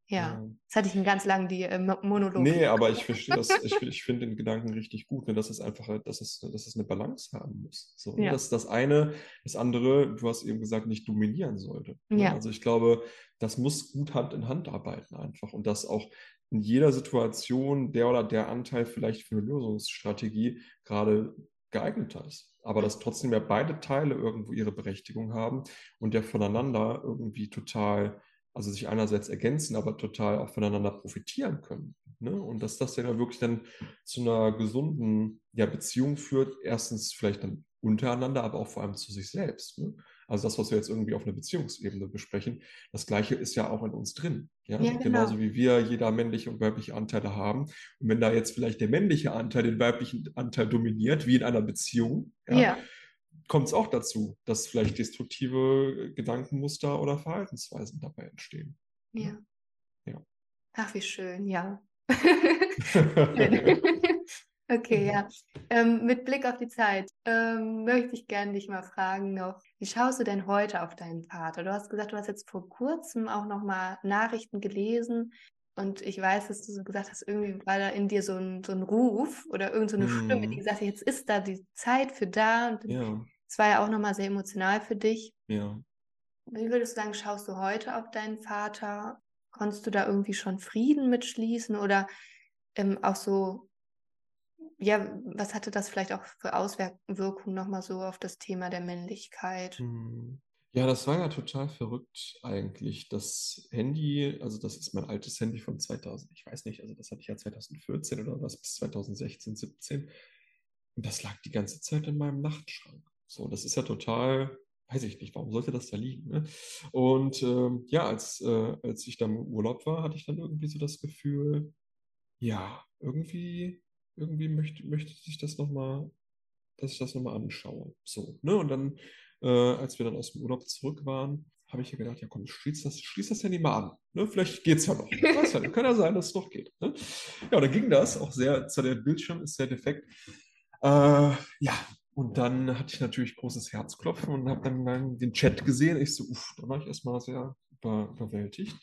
Ja, jetzt hatte ich einen ganz langen die, äh, Monolog. Nee, aber ich verstehe das, ich, ich finde den Gedanken richtig gut, ne, dass es einfach, dass es, dass es eine Balance haben muss. So, ne, ja. Dass das eine, das andere, du hast eben gesagt, nicht dominieren sollte. Ne? Ja. Also ich glaube, das muss gut Hand in Hand arbeiten einfach und dass auch in jeder Situation der oder der Anteil vielleicht für eine Lösungsstrategie gerade geeignet ist. Aber dass trotzdem ja beide Teile irgendwo ihre Berechtigung haben und ja voneinander irgendwie total also sich einerseits ergänzen, aber total auch voneinander profitieren können. Ne? Und dass das ja wirklich dann zu einer gesunden ja, Beziehung führt, erstens vielleicht dann untereinander, aber auch vor allem zu sich selbst. Ne? Also das, was wir jetzt irgendwie auf einer Beziehungsebene besprechen, das Gleiche ist ja auch in uns drin. Ja? Ja, genau. Genauso wie wir jeder männliche und weibliche Anteile haben. Und wenn da jetzt vielleicht der männliche Anteil den weiblichen Anteil dominiert, wie in einer Beziehung, ja, Ja, kommt es auch dazu, dass vielleicht destruktive Gedankenmuster oder Verhaltensweisen dabei entstehen. ja. Ja. Ach, wie schön, ja. Okay, ja. Ähm, mit Blick auf die Zeit ähm, möchte ich gerne dich mal fragen noch, wie schaust du denn heute auf deinen Vater? Du hast gesagt, du hast jetzt vor kurzem auch noch mal Nachrichten gelesen und ich weiß, dass du so gesagt hast, irgendwie war da in dir so ein, so ein Ruf oder irgend so eine Stimme, die Mhm. gesagt hat, jetzt ist da die Zeit für da und Ja, es war ja auch noch mal sehr emotional für dich. ja. Wie würdest du sagen, schaust du heute auf deinen Vater? Konntest du da irgendwie schon Frieden mitschließen oder ähm, auch so, ja, was hatte das vielleicht auch für Auswirkungen nochmal so auf das Thema der Männlichkeit? Hm. Ja, das war ja total verrückt eigentlich. Das Handy, also das ist mein altes Handy von 2000, ich weiß nicht, also das hatte ich ja 2014 oder was bis 2016, 17. Und das lag die ganze Zeit in meinem Nachtschrank. So, das ist ja total, weiß ich nicht, warum sollte das da liegen, ne? Und ähm, ja, als, äh, als ich dann im Urlaub war, hatte ich dann irgendwie so das Gefühl, ja, irgendwie, irgendwie möchte, möchte ich das nochmal, dass ich das nochmal anschaue. So, ne? Und dann, äh, als wir dann aus dem Urlaub zurück waren, habe ich ja gedacht, ja komm, schließ das, schließ das Handy mal an. Ne? Vielleicht geht's ja noch. Weiß ja, nicht, kann ja sein, dass es noch geht. Ne? Ja, und dann ging das auch sehr, zwar der Bildschirm ist sehr defekt. Äh, ja, und dann hatte ich natürlich großes Herzklopfen und habe dann, dann den Chat gesehen. Ich so, uff, da war ich erstmal sehr über, überwältigt.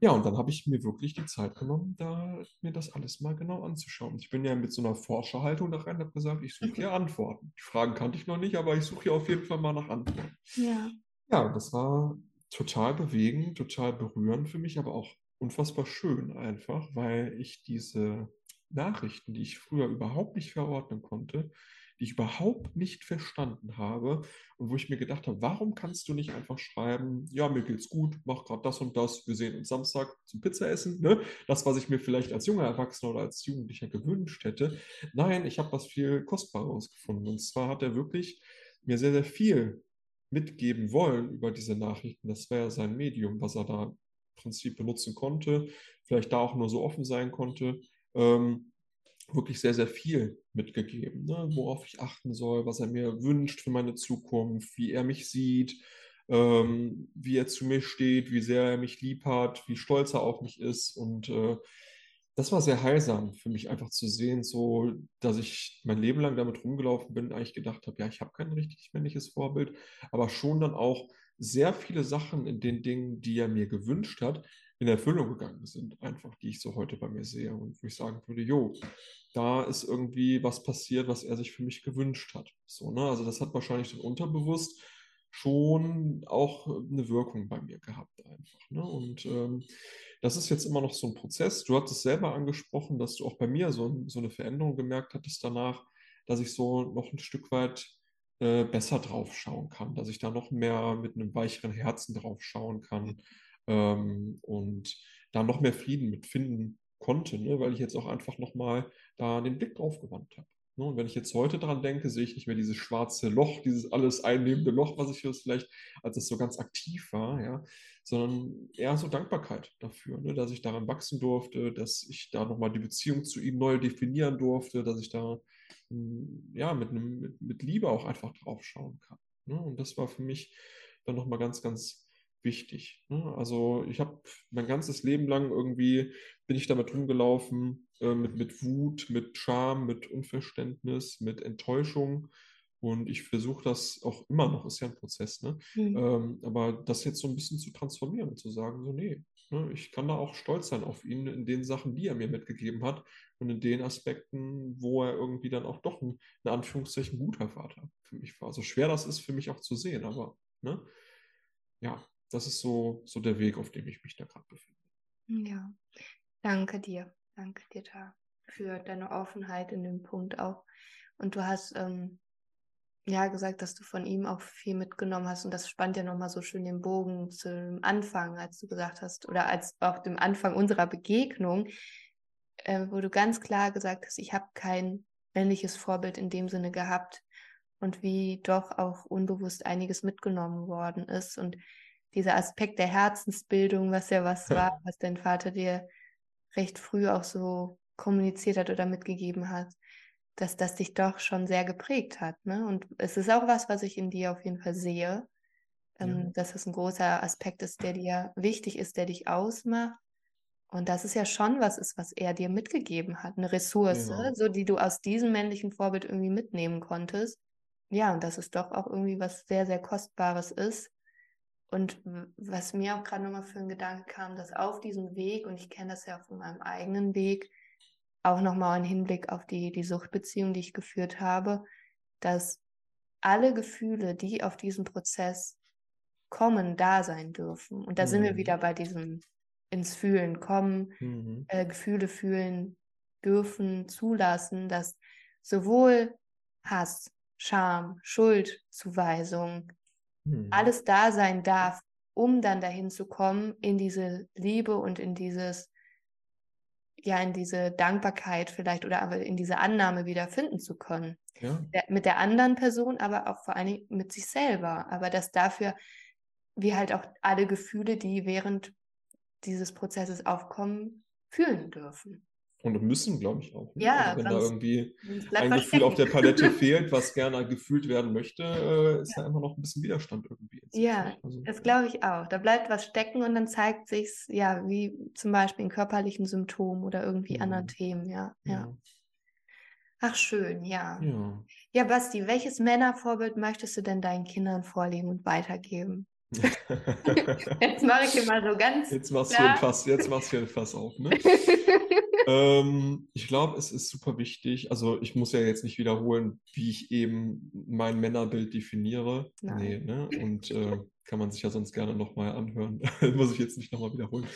Ja, und dann habe ich mir wirklich die Zeit genommen, da mir das alles mal genau anzuschauen. Ich bin ja mit so einer Forscherhaltung da rein und habe gesagt, ich suche hier Antworten. Die Fragen kannte ich noch nicht, aber ich suche hier auf jeden Fall mal nach Antworten. Ja. Ja, das war total bewegend, total berührend für mich, aber auch unfassbar schön einfach, weil ich diese Nachrichten, die ich früher überhaupt nicht verordnen konnte, die ich überhaupt nicht verstanden habe und wo ich mir gedacht habe, warum kannst du nicht einfach schreiben, ja, mir geht's gut, mach gerade das und das, wir sehen uns Samstag zum Pizza essen, ne? Das, was ich mir vielleicht als junger Erwachsener oder als Jugendlicher gewünscht hätte. Nein, ich habe was viel Kostbareres gefunden. Und zwar hat er wirklich mir sehr, sehr viel mitgeben wollen über diese Nachrichten. Das wäre ja sein Medium, was er da im Prinzip benutzen konnte, vielleicht da auch nur so offen sein konnte. Ähm, wirklich sehr, sehr viel mitgegeben, ne? worauf ich achten soll, was er mir wünscht für meine Zukunft, wie er mich sieht, ähm, wie er zu mir steht, wie sehr er mich lieb hat, wie stolz er auf mich ist. Und äh, das war sehr heilsam für mich einfach zu sehen, so dass ich mein Leben lang damit rumgelaufen bin, eigentlich gedacht habe, ja, ich habe kein richtig männliches Vorbild, aber schon dann auch sehr viele Sachen in den Dingen, die er mir gewünscht hat, in Erfüllung gegangen sind, einfach, die ich so heute bei mir sehe und wo ich sagen würde, jo, da ist irgendwie was passiert, was er sich für mich gewünscht hat. So, ne? Also das hat wahrscheinlich dann unterbewusst schon auch eine Wirkung bei mir gehabt einfach. Ne? Und ähm, das ist jetzt immer noch so ein Prozess. Du hattest selber angesprochen, dass du auch bei mir so, so eine Veränderung gemerkt hattest danach, dass ich so noch ein Stück weit äh, besser drauf schauen kann, dass ich da noch mehr mit einem weicheren Herzen drauf schauen kann ähm, und da noch mehr Frieden mit finden konnte, ne? weil ich jetzt auch einfach nochmal da den Blick drauf gewandt habe. Ne? Und wenn ich jetzt heute dran denke, sehe ich nicht mehr dieses schwarze Loch, dieses alles einnehmende Loch, was ich jetzt vielleicht, als es so ganz aktiv war, ja, sondern eher so Dankbarkeit dafür, ne? dass ich daran wachsen durfte, dass ich da nochmal die Beziehung zu ihm neu definieren durfte, dass ich da ja, mit, einem, mit, mit Liebe auch einfach drauf schauen kann. Ne? Und das war für mich dann nochmal ganz, ganz wichtig. Ne? Also ich habe mein ganzes Leben lang irgendwie bin ich damit rumgelaufen, äh, mit, mit Wut, mit Scham, mit Unverständnis, mit Enttäuschung. Und ich versuche das auch immer noch, ist ja ein Prozess, ne? Mhm. Ähm, aber das jetzt so ein bisschen zu transformieren und zu sagen, so, nee, ne, ich kann da auch stolz sein auf ihn in den Sachen, die er mir mitgegeben hat und in den Aspekten, wo er irgendwie dann auch doch ein, in Anführungszeichen, guter Vater für mich war. So schwer das ist für mich auch zu sehen, aber ne, ja, das ist so, so der Weg, auf dem ich mich da gerade befinde. Ja, danke dir. Danke dir da für deine Offenheit in dem Punkt auch. Und du hast ähm, ja gesagt, dass du von ihm auch viel mitgenommen hast. Und das spannt ja nochmal so schön den Bogen zum Anfang, als du gesagt hast, oder als auch dem Anfang unserer Begegnung, äh, wo du ganz klar gesagt hast, ich habe kein männliches Vorbild in dem Sinne gehabt. und wie doch auch unbewusst einiges mitgenommen worden ist und dieser Aspekt der Herzensbildung, was ja was war, was dein Vater dir recht früh auch so kommuniziert hat oder mitgegeben hat, dass das dich doch schon sehr geprägt hat. Ne? Und es ist auch was, was ich in dir auf jeden Fall sehe, ähm, ja. dass es ein großer Aspekt ist, der dir wichtig ist, der dich ausmacht. Und das ist ja schon was ist, was er dir mitgegeben hat, eine Ressource, ja. so die du aus diesem männlichen Vorbild irgendwie mitnehmen konntest. Ja, und dass es doch auch irgendwie was sehr, sehr Kostbares ist, und was mir auch gerade nochmal für einen Gedanke kam, dass auf diesem Weg, und ich kenne das ja von meinem eigenen Weg, auch nochmal im Hinblick auf die, die Suchtbeziehung, die ich geführt habe, dass alle Gefühle, die auf diesem Prozess kommen, da sein dürfen. Und da mhm. sind wir wieder mhm. bei diesem ins Fühlen kommen, mhm. äh, Gefühle fühlen dürfen, zulassen, dass sowohl Hass, Scham, Schuldzuweisung, mhm. alles da sein darf, um dann dahin zu kommen, in diese Liebe und in dieses, ja, in diese Dankbarkeit vielleicht oder aber in diese Annahme wieder finden zu können. Ja. Mit der anderen Person, aber auch vor allen Dingen mit sich selber. Aber dass dafür wir halt auch alle Gefühle, die während dieses Prozesses aufkommen, fühlen dürfen. Und müssen, glaube ich, auch. Ne? Ja, also wenn da irgendwie ein Gefühl auf der Palette fehlt, was gerne gefühlt werden möchte, äh, ist ja. da immer noch ein bisschen Widerstand irgendwie. Ja, also, das glaube ich auch. Da bleibt was stecken und dann zeigt sich ja, wie zum Beispiel in körperlichen Symptomen oder irgendwie ja. anderen Themen, ja. ja. ja. Ach, schön, ja. ja. Ja, Basti, welches Männervorbild möchtest du denn deinen Kindern vorlegen und weitergeben? jetzt mache ich mal so ganz. Jetzt machst du ein Fass, jetzt machst du ein Fass auf, ne? ähm, ich glaube, es ist super wichtig. Also ich muss ja jetzt nicht wiederholen, wie ich eben mein Männerbild definiere. Nein. Nee, ne? Und äh, kann man sich ja sonst gerne nochmal anhören. muss ich jetzt nicht nochmal wiederholen.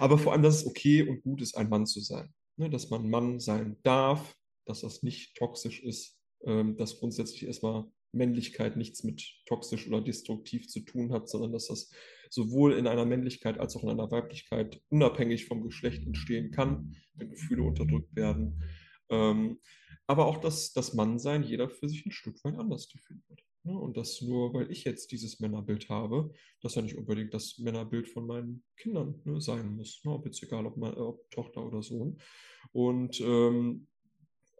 Aber vor allem, dass es okay und gut ist, ein Mann zu sein. Ne? Dass man Mann sein darf, dass das nicht toxisch ist, ähm, dass grundsätzlich erstmal Männlichkeit nichts mit toxisch oder destruktiv zu tun hat, sondern dass das sowohl in einer Männlichkeit als auch in einer Weiblichkeit unabhängig vom Geschlecht entstehen kann, wenn Gefühle unterdrückt werden. Ähm, aber auch, dass das Mannsein jeder für sich ein Stück weit anders definiert. Ne? Und dass nur, weil ich jetzt dieses Männerbild habe, das ja nicht unbedingt das Männerbild von meinen Kindern ne, sein muss. Ne? Ob jetzt egal, ob, mein, ob Tochter oder Sohn. Und ähm,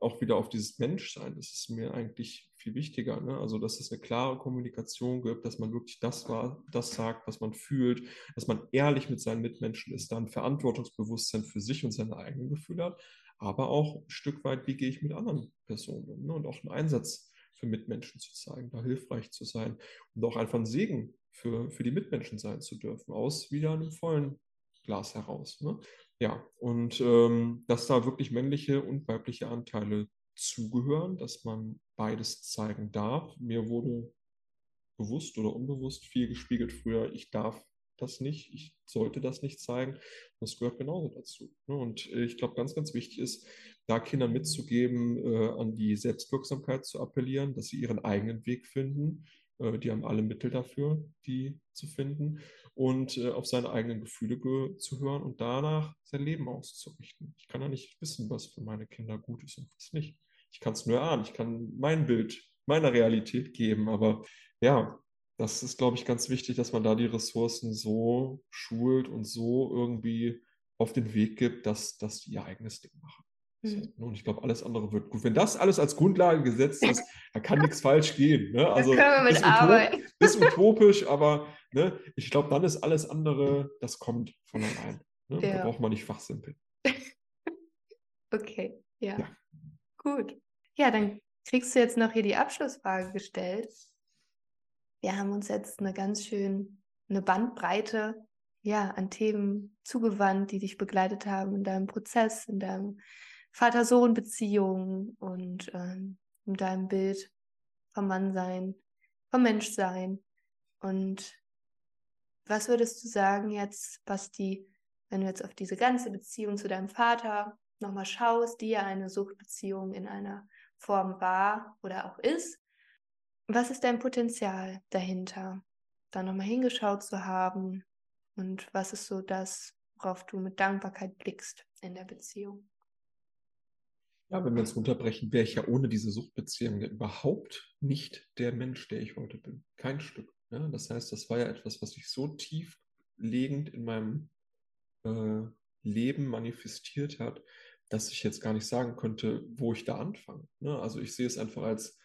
auch wieder auf dieses Menschsein, das ist mir eigentlich viel wichtiger. Ne? Also, dass es eine klare Kommunikation gibt, dass man wirklich das war, das sagt, was man fühlt, dass man ehrlich mit seinen Mitmenschen ist, dann Verantwortungsbewusstsein für sich und seine eigenen Gefühle hat, aber auch ein Stück weit, wie gehe ich mit anderen Personen ne? und auch einen Einsatz für Mitmenschen zu zeigen, da hilfreich zu sein und auch einfach ein Segen für, für die Mitmenschen sein zu dürfen, aus wieder einem vollen Glas heraus. Ne? Ja, und ähm, dass da wirklich männliche und weibliche Anteile zugehören, dass man beides zeigen darf. Mir wurde bewusst oder unbewusst viel gespiegelt früher, ich darf das nicht, ich sollte das nicht zeigen. Das gehört genauso dazu. Ne? Und ich glaube, ganz, ganz wichtig ist, da Kindern mitzugeben, äh, an die Selbstwirksamkeit zu appellieren, dass sie ihren eigenen Weg finden. Äh, die haben alle Mittel dafür, die zu finden und äh, auf seine eigenen Gefühle zu hören und danach sein Leben auszurichten. Ich kann ja nicht wissen, was für meine Kinder gut ist und was nicht. Ich kann es nur ahnen, ich kann mein Bild meiner Realität geben, aber ja, das ist, glaube ich, ganz wichtig, dass man da die Ressourcen so schult und so irgendwie auf den Weg gibt, dass, dass die ihr eigenes Ding machen. Mhm. Und ich glaube, alles andere wird gut. Wenn das alles als Grundlage gesetzt ist, da kann nichts falsch gehen. Ne? Also ist, utop, ist, utopisch, aber ne, ich glaube, dann ist alles andere, das kommt von allein. Ne? Ja. Da braucht man nicht fachsimpeln. okay, ja. ja. Gut. Ja, dann kriegst du jetzt noch hier die Abschlussfrage gestellt. Wir haben uns jetzt eine ganz schön eine Bandbreite ja, an Themen zugewandt, die dich begleitet haben in deinem Prozess, in deinem Vater-Sohn-Beziehung und ähm, in deinem Bild vom Mannsein, vom Menschsein. Und was würdest du sagen jetzt, Basti, wenn du jetzt auf diese ganze Beziehung zu deinem Vater nochmal schaust, die ja eine Suchtbeziehung in einer Form war oder auch ist? Was ist dein Potenzial dahinter, da nochmal hingeschaut zu haben? Und was ist so das, worauf du mit Dankbarkeit blickst in der Beziehung? Ja, wenn wir uns runterbrechen, wäre ich ja ohne diese Suchtbeziehung überhaupt nicht der Mensch, der ich heute bin. Kein Stück. Ja, das heißt, das war ja etwas, was sich so tieflegend in meinem äh, Leben manifestiert hat, dass ich jetzt gar nicht sagen könnte, wo ich da anfange. Ne? Also ich sehe es einfach als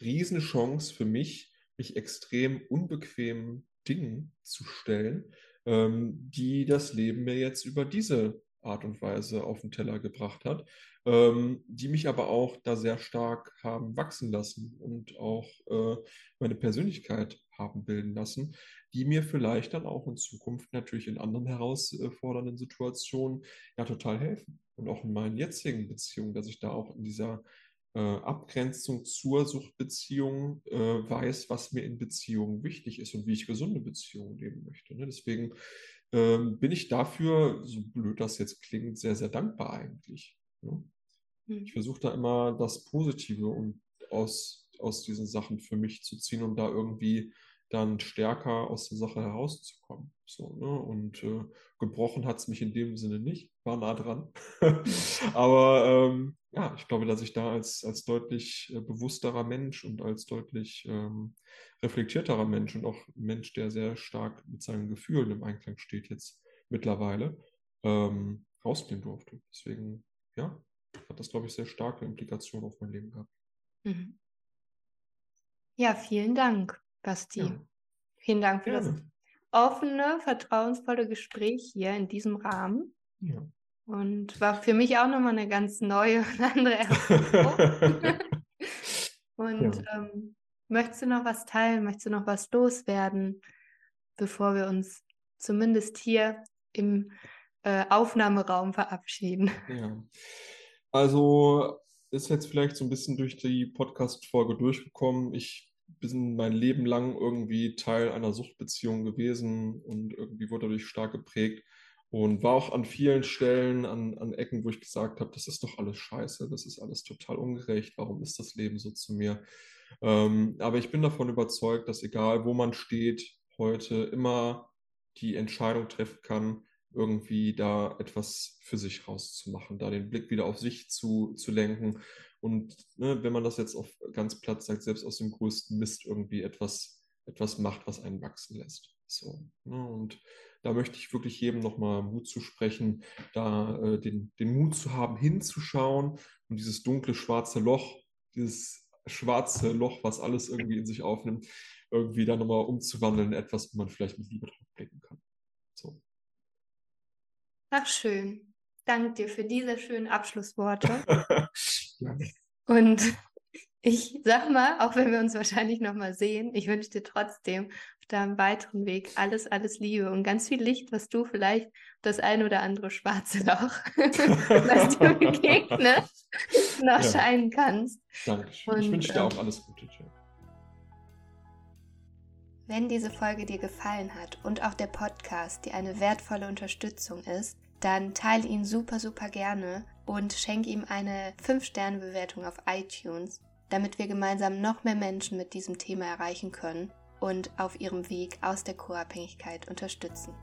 Riesenchance für mich, mich extrem unbequemen Dingen zu stellen, ähm, die das Leben mir jetzt über diese Art und Weise auf den Teller gebracht hat, ähm, die mich aber auch da sehr stark haben wachsen lassen und auch äh, meine Persönlichkeit haben bilden lassen, die mir vielleicht dann auch in Zukunft natürlich in anderen herausfordernden Situationen ja total helfen. Und auch in meinen jetzigen Beziehungen, dass ich da auch in dieser äh, Abgrenzung zur Suchtbeziehung äh, weiß, was mir in Beziehungen wichtig ist und wie ich gesunde Beziehungen leben möchte. Ne? Deswegen ähm, bin ich dafür, so blöd das jetzt klingt, sehr, sehr dankbar eigentlich. Ne? Mhm. Ich versuche da immer das Positive und aus, aus diesen Sachen für mich zu ziehen und da irgendwie dann stärker aus der Sache herauszukommen. So, ne? Und äh, gebrochen hat es mich in dem Sinne nicht, war nah dran. Aber ähm, ja, ich glaube, dass ich da als, als deutlich äh, bewussterer Mensch und als deutlich ähm, reflektierterer Mensch und auch Mensch, der sehr stark mit seinen Gefühlen im Einklang steht, jetzt mittlerweile ähm, rausgehen durfte. Deswegen, ja, hat das, glaube ich, sehr starke Implikationen auf mein Leben gehabt. Mhm. Ja, vielen Dank, Basti. Ja. Vielen Dank für Gerne. das offene, vertrauensvolle Gespräch hier in diesem Rahmen. Ja. Und war für mich auch nochmal eine ganz neue und andere Erfahrung. und ja. ähm, möchtest du noch was teilen? Möchtest du noch was loswerden, bevor wir uns zumindest hier im äh, Aufnahmeraum verabschieden? Ja. Also ist jetzt vielleicht so ein bisschen durch die Podcast-Folge durchgekommen. Ich bin mein Leben lang irgendwie Teil einer Suchtbeziehung gewesen und irgendwie wurde dadurch stark geprägt und war auch an vielen Stellen, an, an Ecken, wo ich gesagt habe, das ist doch alles scheiße, das ist alles total ungerecht, warum ist das Leben so zu mir? Ähm, aber ich bin davon überzeugt, dass egal wo man steht, heute immer die Entscheidung treffen kann, irgendwie da etwas für sich rauszumachen, da den Blick wieder auf sich zu, zu lenken und ne, wenn man das jetzt auf ganz platt sagt, selbst aus dem größten Mist irgendwie etwas, etwas macht, was einen wachsen lässt. So, ne, und da möchte ich wirklich jedem nochmal Mut zu sprechen, da äh, den, den Mut zu haben, hinzuschauen und dieses dunkle, schwarze Loch, dieses schwarze Loch, was alles irgendwie in sich aufnimmt, irgendwie dann nochmal umzuwandeln in etwas, wo man vielleicht mit Liebe drauf blicken kann. So. Ach, schön. Danke dir für diese schönen Abschlussworte. Und ich sag mal, auch wenn wir uns wahrscheinlich nochmal sehen, ich wünsche dir trotzdem auf deinem weiteren Weg alles, alles Liebe und ganz viel Licht, was du vielleicht das ein oder andere schwarze Loch, was dir begegnet, noch ja. scheinen kannst. Dankeschön. Und, ich wünsche dir auch ähm, alles Gute. Wenn diese Folge dir gefallen hat und auch der Podcast dir eine wertvolle Unterstützung ist, dann teile ihn super, super gerne und schenke ihm eine 5-Sterne-Bewertung auf iTunes, damit wir gemeinsam noch mehr Menschen mit diesem Thema erreichen können und auf ihrem Weg aus der Co-Abhängigkeit unterstützen.